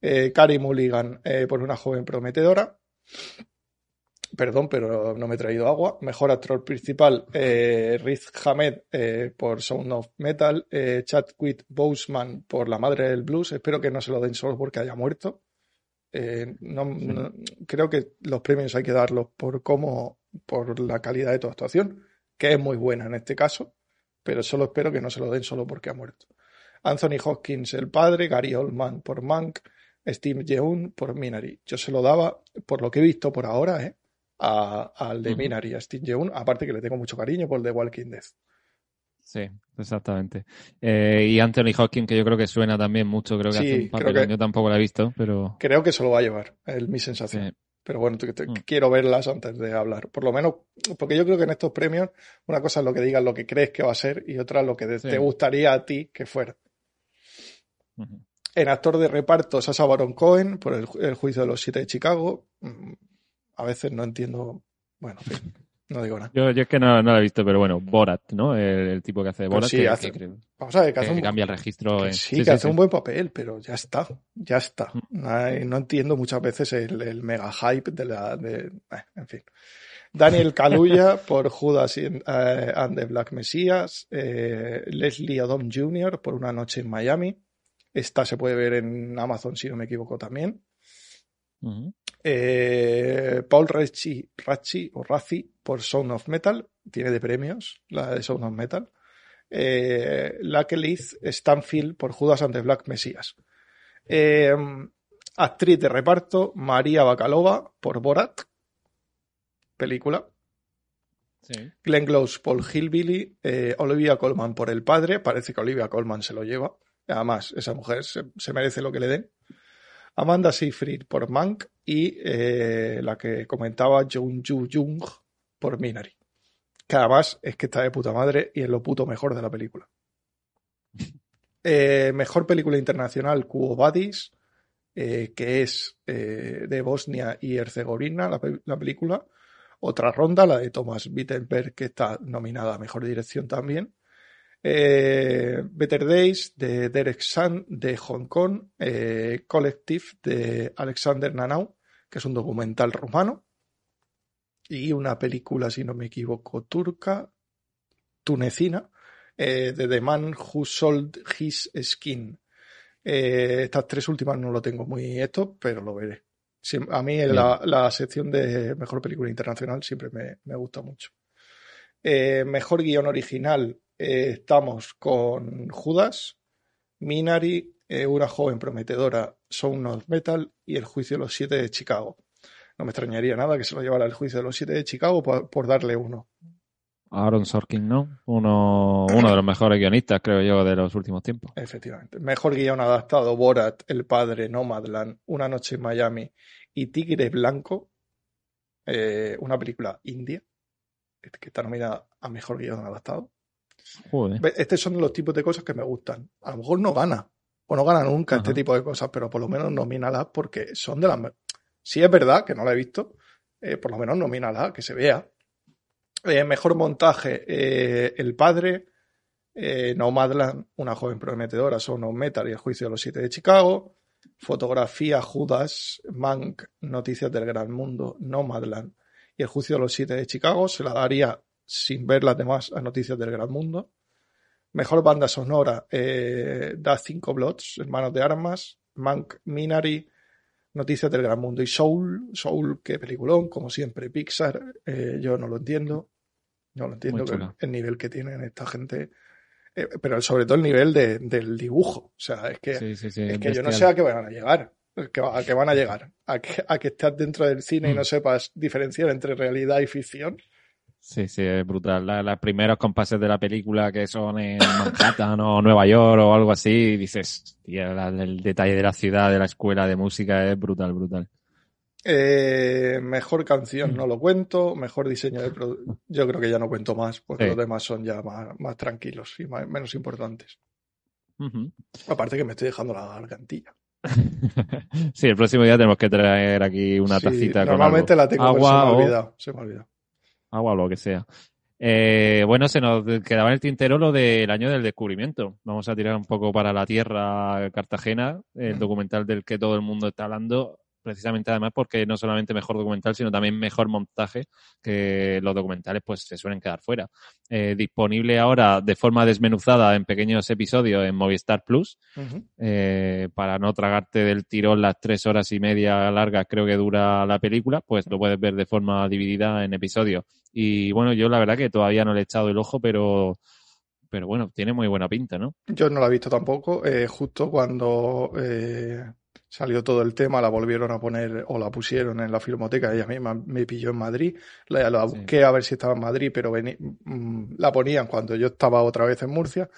eh, Carrie Mulligan eh, por una joven prometedora. Perdón, pero no me he traído agua. Mejor actor principal, eh, Riz Hamed eh, por Sound of Metal. Chadwick Boseman por La Madre del Blues. Espero que no se lo den solo porque haya muerto. No, creo que los premios hay que darlos por cómo, por la calidad de tu actuación, que es muy buena en este caso, pero solo espero que no se lo den solo porque ha muerto. Anthony Hopkins, el padre, Gary Oldman por Mank, Steve Yeun por Minari. Yo se lo daba, por lo que he visto por ahora, ¿eh? al de Minari, a Steve Yeun, aparte que le tengo mucho cariño por The Walking Dead. Sí, exactamente. Eh, y Anthony Hawking, que yo creo que suena también mucho, creo que hace un papel, yo tampoco lo he visto, pero... Creo que se lo va a llevar, es mi sensación. Pero bueno, mm. quiero verlas antes de hablar. Por lo menos, porque yo creo que en estos premios, una cosa es lo que digas, lo que crees que va a ser, y otra lo que te gustaría a ti que fuera. En actor de reparto, Sasha Baron Cohen por el, juicio de los siete de Chicago. Mm, a veces no entiendo. Bueno, no digo nada. Yo, es que no, lo he visto, pero bueno, Borat, ¿no? El, tipo que hace Borat. Sí, hace, vamos a ver, que, hace un, cambia el registro. sí, que hace un buen papel, pero ya está. Ya está. Mm. No, entiendo muchas veces el, mega hype de la. De, eh, en fin. Daniel Kaluuya por Judas eh, and the Black Messiah. Eh, Leslie Odom Jr. por Una Noche en Miami. Esta se puede ver en Amazon, si no me equivoco, también. Eh, Paul Rachi, o Razi por Sound of Metal, tiene de premios la de Sound of Metal. Eh, Liz Stanfield por Judas and the Black Messias. Eh, actriz de reparto, María Bacalova por Borat, película. Glenn Close por Hillbilly, eh, Olivia Colman por El Padre, parece que Olivia Colman se lo lleva. Además, esa mujer se, merece lo que le den. Amanda Seyfried por Mank y eh, la que comentaba Jung Ju Jung por Minari. Que además es que está de puta madre y es lo puto mejor de la película. Eh, mejor película internacional, Cuo Badis. que es de Bosnia y Herzegovina, la, película. Otra ronda, la de Thomas Wittenberg, que está nominada a Mejor Dirección también. Better Days de Derek San de Hong Kong, Collective de Alexander Nanau, que es un documental rumano, y una película, si no me equivoco, turca, tunecina, eh, de The Man Who Sold His Skin. Eh, estas tres últimas no lo tengo muy esto, pero lo veré. a mí la, la, sección de mejor película internacional siempre me, gusta mucho. Eh, mejor guion original estamos con Judas, Minari, Una joven prometedora, Sound of Metal y El juicio de los siete de Chicago. No me extrañaría nada que se lo llevara el juicio de los siete de Chicago por darle uno. Aaron Sorkin, ¿no? Uno, uno de los mejores guionistas, creo yo, de los últimos tiempos. Efectivamente. Mejor guion adaptado, Borat, El Padre, Nomadland, Una Noche en Miami y Tigre Blanco, eh, una película india, que está nominada a Mejor guion adaptado. Joder. Estos son los tipos de cosas que me gustan. A lo mejor no gana, o no gana nunca este tipo de cosas, pero por lo menos nomínalas porque son de las... Si es verdad, que no la he visto, eh, por lo menos nomínalas, que se vea eh, mejor montaje, eh, El Padre, eh, Nomadland, Una joven prometedora, Son of Metal y El juicio de los siete de Chicago. Fotografía, Judas, Mank, Noticias del Gran Mundo, Nomadland y El juicio de los siete de Chicago. Se la daría sin ver las demás a Noticias del Gran Mundo. Mejor banda sonora, eh, Da Cinco Bloods, Hermanos de Armas, Mank, Minari, Noticias del Gran Mundo y Soul. Soul, qué peliculón, como siempre, Pixar. Eh, yo no lo entiendo. No lo entiendo el, nivel que tienen esta gente. Eh, pero sobre todo el nivel de, del dibujo. O sea, es que, es que yo no sé a qué van a llegar. A qué van a llegar. A que, a que estés dentro del cine y no sepas diferenciar entre realidad y ficción. Sí, sí, es brutal. los primeros compases de la película que son en Manhattan o Nueva York o algo así, dices, el detalle de la ciudad, de la escuela de música es brutal, brutal. Eh, mejor canción no lo cuento, mejor diseño de yo creo que ya no cuento más, porque los demás son ya más, tranquilos y menos importantes. Aparte que me estoy dejando la gargantilla. sí, el próximo día tenemos que traer aquí una tacita normalmente la tengo, Agua se me ha olvidado, se me ha olvidado agua o lo que sea. Eh, bueno, se nos quedaba en el tintero lo del año del descubrimiento. Vamos a tirar un poco para la tierra Cartagena, el documental del que todo el mundo está hablando precisamente además porque no solamente mejor documental, sino también mejor montaje, que los documentales pues se suelen quedar fuera. Eh, disponible ahora de forma desmenuzada en pequeños episodios en Movistar Plus, eh, para no tragarte del tirón las tres horas y media largas creo que dura la película, pues lo puedes ver de forma dividida en episodios. Y bueno, yo la verdad que todavía no le he echado el ojo, pero pero bueno, tiene muy buena pinta, ¿no? Yo no la he visto tampoco. Eh, justo cuando eh, salió todo el tema, la volvieron a poner o la pusieron en la filmoteca, ella misma me pilló en Madrid, la, busqué a ver si estaba en Madrid, pero mm, la ponían cuando yo estaba otra vez en Murcia,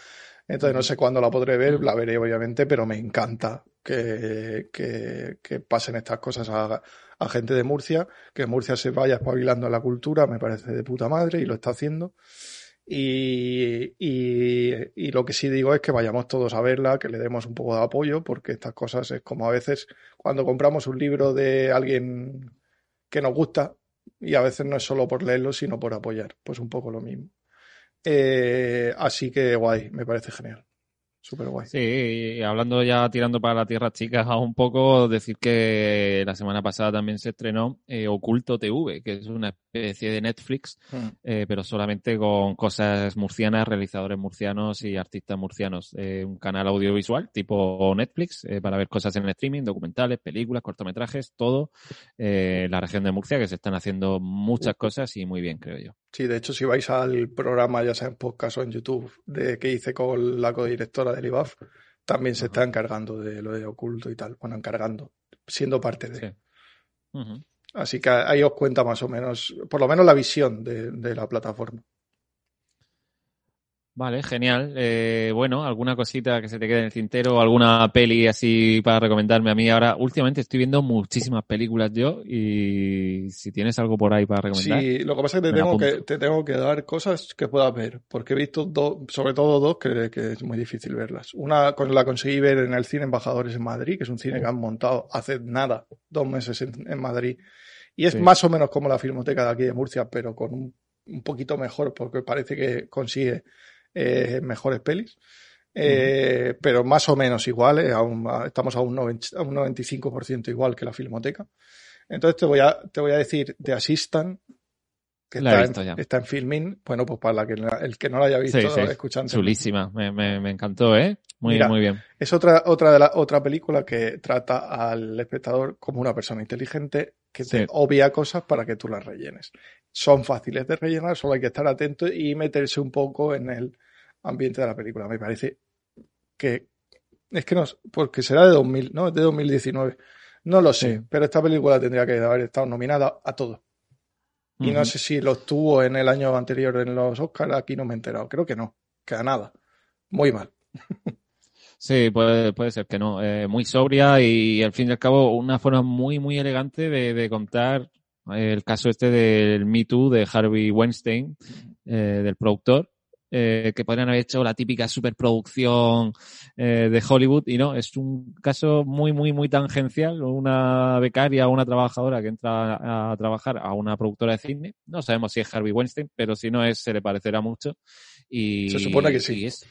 entonces no sé cuándo la podré ver, la veré obviamente, pero me encanta que, que, pasen estas cosas a, a, gente de Murcia, que Murcia se vaya espabilando en la cultura, me parece de puta madre y lo está haciendo. Y, y, lo que sí digo es que vayamos todos a verla, que le demos un poco de apoyo, porque estas cosas es como a veces cuando compramos un libro de alguien que nos gusta, y a veces no es solo por leerlo, sino por apoyar. Pues un poco lo mismo. Eh, así que guay, me parece genial. Súper guay. Sí, hablando ya tirando para la tierra chicas a un poco, decir que la semana pasada también se estrenó eh, Oculto TV, que es una especie de Netflix, hmm. eh, pero solamente con cosas murcianas, realizadores murcianos y artistas murcianos. Eh, un canal audiovisual tipo Netflix para ver cosas en el streaming, documentales, películas, cortometrajes, todo. la región de Murcia, que se están haciendo muchas cosas y muy bien, creo yo. Sí, de hecho, si vais al programa, ya sea en podcast o en YouTube, de que hice con la codirectora del IBAF, también se está encargando de lo de oculto y tal. Bueno, encargando, siendo parte de. Así que ahí os cuenta más o menos, por lo menos la visión de, la plataforma. Vale, genial. Eh, bueno, alguna cosita que se te quede en el tintero, alguna peli así para recomendarme a mí. Ahora, últimamente estoy viendo muchísimas películas yo y si tienes algo por ahí para recomendar. Sí, lo que pasa es que te, tengo que, te tengo que dar cosas que puedas ver, porque he visto dos, sobre todo dos que, que, es muy difícil verlas. Una con la conseguí ver en el cine Embajadores en Madrid, que es un cine que han montado hace nada, dos meses en, en Madrid. Y es sí. más o menos como la Filmoteca de aquí de Murcia, pero con un, un poquito mejor, porque parece que consigue eh, mejores pelis. Eh. Pero más o menos igual, eh, a un, a, estamos a un, 90, a un 95% igual que la Filmoteca. Entonces te voy a, te voy a decir The Assistant, que la está, en, está, en, Filmin. Bueno, pues para la que, el que no la haya visto, sí, sí. escuchando. Chulísima, me, me, me, encantó, ¿eh? Muy, Mira, muy bien. Es otra, otra, de la, otra película que trata al espectador como una persona inteligente que te sí. obvia cosas para que tú las rellenes. Son fáciles de rellenar, solo hay que estar atento y meterse un poco en el ambiente de la película. Me parece que es que no, porque será de 2000, no, es de 2019. No lo sé, sí. pero esta película tendría que haber estado nominada a todo. Y uh -huh. no sé si lo tuvo en el año anterior en los Oscars, aquí no me he enterado. Creo que no, que a nada. Muy mal. Sí, puede, puede ser que no. Eh, muy sobria y al fin y al cabo una forma muy, muy elegante de, de contar el caso este del Me Too de Harvey Weinstein, eh, del productor, eh, que podrían haber hecho la típica superproducción eh, de Hollywood y no, es un caso muy, muy, muy tangencial. Una becaria o una trabajadora que entra a, a, trabajar a una productora de cine. No sabemos si es Harvey Weinstein, pero si no es, se le parecerá mucho. Y, se supone que sí. Es,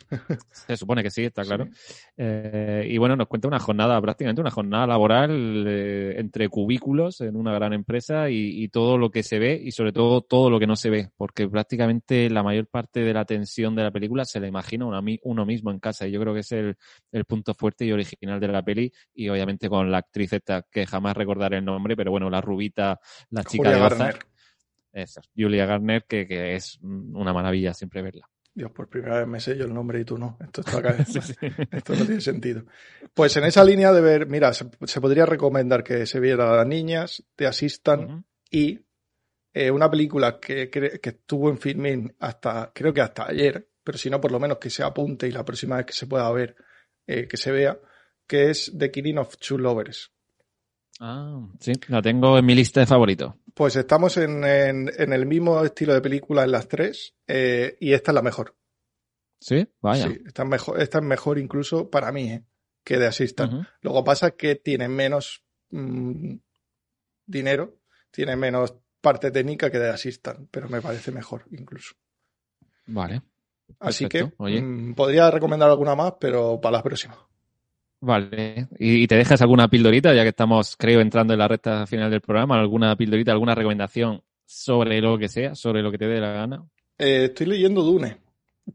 se supone que sí, está claro. Sí. Eh, y bueno, nos cuenta una jornada, prácticamente una jornada laboral eh, entre cubículos en una gran empresa y, y, todo lo que se ve y sobre todo todo lo que no se ve, porque prácticamente la mayor parte de la tensión de la película se la imagina uno, uno mismo en casa y yo creo que es el, el, punto fuerte y original de la peli y obviamente con la actriz esta que jamás recordaré el nombre, pero bueno, la rubita, la chica Julia de Ozark. Esa, Julia Garner, que, que es una maravilla siempre verla. Dios, por primera vez me sé yo el nombre y tú no. Esto, está acá, sí, sí. esto no tiene sentido. Pues en esa línea de ver, mira, se, se podría recomendar que se viera a las niñas, te asistan uh -huh. y eh, una película que, que, que, estuvo en filming hasta, creo que hasta ayer, pero si no, por lo menos que se apunte y la próxima vez que se pueda ver, eh, que se vea, que es The Killing of Two Lovers. Ah, sí, la tengo en mi lista de favoritos. Pues estamos en, en, en, el mismo estilo de película en las tres eh, y esta es la mejor. Sí, vaya. Sí, esta es mejor, esta es mejor incluso para mí eh, que de Assistant. Uh -huh. Luego pasa que tiene menos mmm, dinero, tiene menos parte técnica que de Assistant, pero me parece mejor incluso. Vale. Así Perfecto. que mmm, podría recomendar alguna más, pero para la próxima. Vale. ¿Y te dejas alguna pildorita, ya que estamos, creo, entrando en la recta final del programa? ¿Alguna pildorita, alguna recomendación sobre lo que sea, sobre lo que te dé la gana? Eh, estoy leyendo Dune,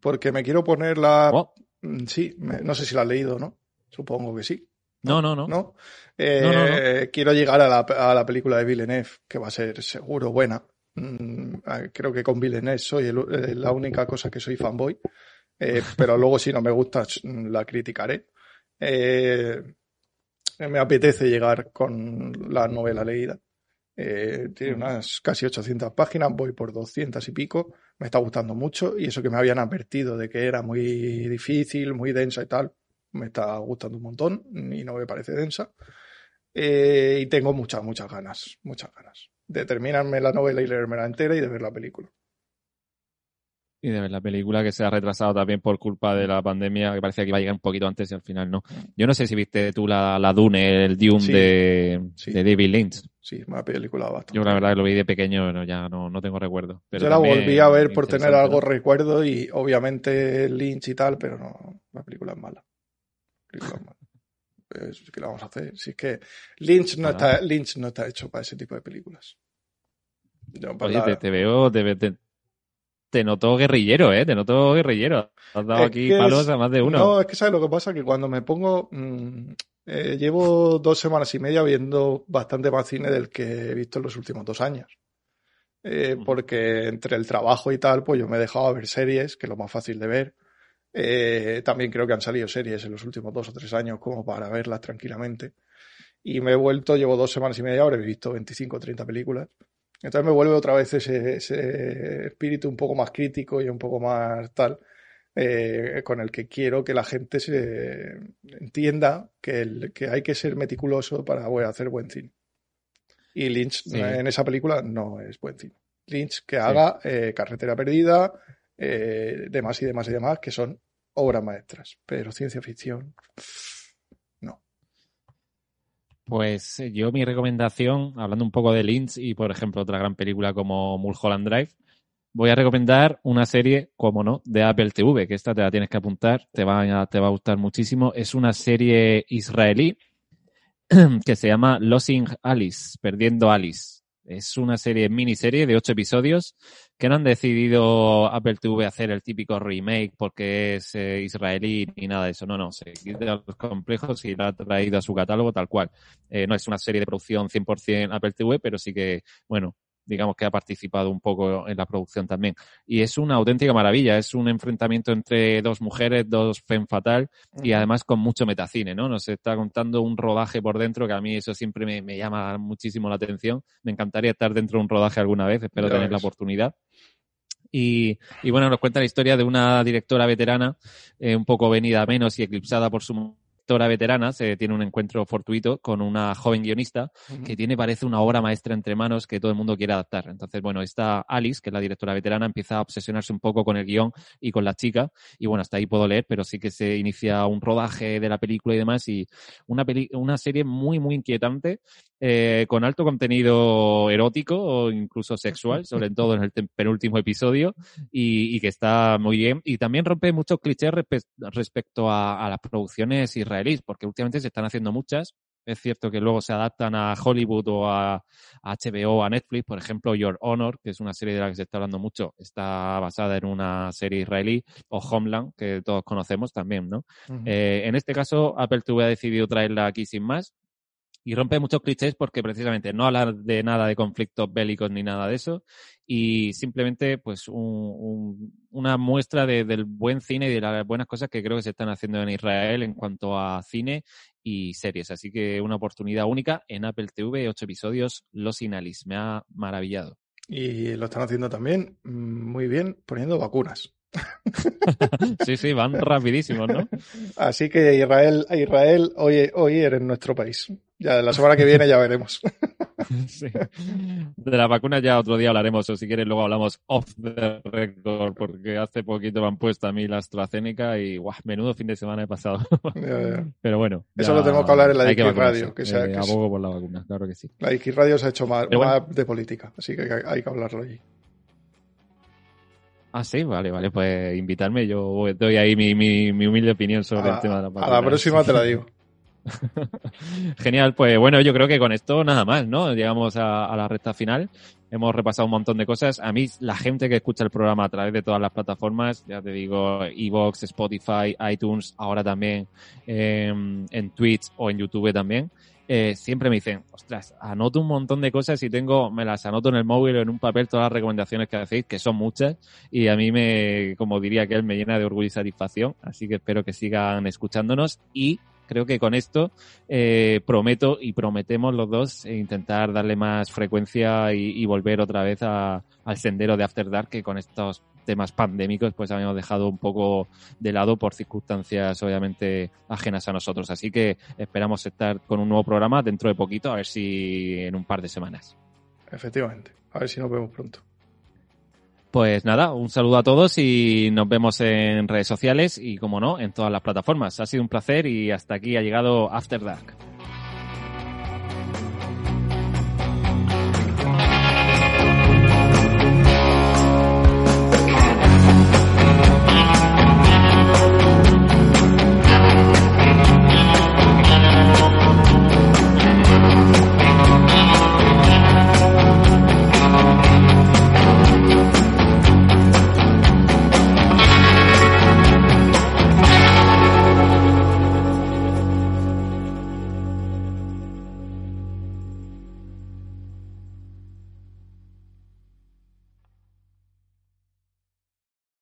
porque me quiero poner la... Oh. Sí, me, no sé si la has leído, ¿no? Supongo que sí. No, no, no. ¿No? Eh, no, no, no. Quiero llegar a la, a la, película de Villeneuve, que va a ser seguro buena. Mm, creo que con Villeneuve soy el, eh, la única cosa que soy fanboy. Eh, pero luego si no me gusta la criticaré eh, me apetece llegar con la novela leída. Eh, tiene unas casi 800 páginas, voy por 200 y pico, me está gustando mucho y eso que me habían advertido de que era muy difícil, muy densa y tal, me está gustando un montón y no me parece densa. Eh, y tengo muchas, muchas ganas, muchas ganas de terminarme la novela y leerme la entera y de ver la película y de ver la película que se ha retrasado también por culpa de la pandemia, que parecía que iba a llegar un poquito antes y al final no. Yo no sé si viste tú la, la Dune, el Dune sí, de, sí. de, David Lynch. Sí, una película bastante. Yo la verdad que lo vi de pequeño, bueno, ya no, no tengo recuerdo. Pero Yo la volví a ver por tener algo ¿no? recuerdo y obviamente Lynch y tal, pero no, la película es mala. La película es mala. Pues, ¿Qué le vamos a hacer? Si es que Lynch no, está, Lynch no está hecho para ese tipo de películas. Oye, la... te, te, veo, te, te, te notó guerrillero, ¿eh? Te notó guerrillero. Has dado es aquí palos a más de uno. No, es que sabes lo que pasa, que cuando me pongo... Mmm, eh, llevo dos semanas y media viendo bastante más cine del que he visto en los últimos dos años. Eh, porque entre el trabajo y tal, pues yo me he dejado a ver series, que es lo más fácil de ver. Eh, también creo que han salido series en los últimos dos o tres años como para verlas tranquilamente. Y me he vuelto, llevo dos semanas y media, ahora he visto 25 o 30 películas. Entonces me vuelve otra vez ese, ese, espíritu un poco más crítico y un poco más tal. eh, con el que quiero que la gente se entienda que, el, que hay que ser meticuloso para hacer buen cine. Y Lynch en esa película no es buen cine. Lynch que haga eh, Carretera Perdida, eh, demás y demás y demás, que son obras maestras. Pero ciencia ficción, no. Pues eh, yo mi recomendación, hablando un poco de Lynch y por ejemplo otra gran película como Mulholland Drive, voy a recomendar una serie, como no, de Apple TV, que esta te la tienes que apuntar, te va te va a gustar muchísimo. Es una serie israelí que se llama Losing Alice, Perdiendo Alice. Es una serie, miniserie de ocho episodios que no han decidido Apple TV hacer el típico remake porque es eh, israelí ni nada de eso. No, no, se quita los complejos y la ha traído a su catálogo tal cual. Eh, no es una serie de producción 100% Apple TV, pero sí que, bueno, digamos que ha participado un poco en la producción también. Y es una auténtica maravilla, es un enfrentamiento entre dos mujeres, dos fem fatal y además con mucho metacine, ¿no? Nos está contando un rodaje por dentro que a mí eso siempre me, llama muchísimo la atención. Me encantaría estar dentro de un rodaje alguna vez, espero tener la oportunidad. Y, bueno, nos cuenta la historia de una directora veterana, eh, un poco venida a menos y eclipsada por su directora veterana se tiene un encuentro fortuito con una joven guionista que tiene, parece, una obra maestra entre manos que todo el mundo quiere adaptar. Entonces, bueno, esta Alice, que es la directora veterana, empieza a obsesionarse un poco con el guion y con la chica. Y bueno, hasta ahí puedo leer, pero sí que se inicia un rodaje de la película y demás. Y una, una serie muy, muy inquietante eh, con alto contenido erótico o incluso sexual, sobre todo en el penúltimo episodio, y, que está muy bien. Y también rompe muchos clichés respecto a, las producciones israelíes, porque últimamente se están haciendo muchas. Es cierto que luego se adaptan a Hollywood o a, HBO a Netflix. Por ejemplo, Your Honor, que es una serie de la que se está hablando mucho, está basada en una serie israelí, o Homeland, que todos conocemos también, ¿no? Eh, en este caso, Apple TV ha decidido traerla aquí sin más y rompe muchos clichés porque precisamente no habla de nada de conflictos bélicos ni nada de eso y simplemente pues una muestra del buen cine y de las buenas cosas que creo que se están haciendo en Israel en cuanto a cine y series. Así que una oportunidad única en Apple TV, ocho episodios, Los Inalis. Me ha maravillado. Y lo están haciendo también mm, muy bien poniendo vacunas. sí, sí, van rapidísimos, ¿no? Así que Israel, Israel, hoy, hoy eres nuestro país. Ya la semana que viene ya veremos. De la vacuna ya otro día hablaremos, o si quieres luego hablamos off the record, porque hace poquito me han puesto a mí la AstraZeneca y guau, menudo fin de semana he pasado. Pero bueno. Eso lo tengo que hablar en la X Radio. Que sea, eh, abogo por la vacuna, claro que sí. La X Radio se ha hecho más, de política, así que hay que hablarlo allí. Ah, sí, vale, vale, pues invitarme, yo doy ahí mi, mi, mi humilde opinión sobre el tema de la vacuna. A la próxima te la digo. Genial, pues bueno, yo creo que con esto nada más, ¿no? Llegamos a, la recta final. Hemos repasado un montón de cosas. A mí, la gente que escucha el programa a través de todas las plataformas, ya te digo, Evox, Spotify, iTunes, ahora también em, en Twitch o en YouTube también, eh, siempre me dicen, ostras, anoto un montón de cosas y tengo, me las anoto en el móvil o en un papel todas las recomendaciones que hacéis, que son muchas, y a mí me, como diría que él, me llena de orgullo y satisfacción. Así que espero que sigan escuchándonos y creo que con esto eh, prometo y prometemos los dos intentar darle más frecuencia y, volver otra vez al sendero de After Dark que con estos temas pandémicos pues habíamos dejado un poco de lado por circunstancias obviamente ajenas a nosotros. Así que esperamos estar con un nuevo programa dentro de poquito, a ver si en un par de semanas. Efectivamente, a ver si nos vemos pronto. Pues nada, un saludo a todos y nos vemos en redes sociales y, como no, en todas las plataformas. Ha sido un placer y hasta aquí ha llegado After Dark.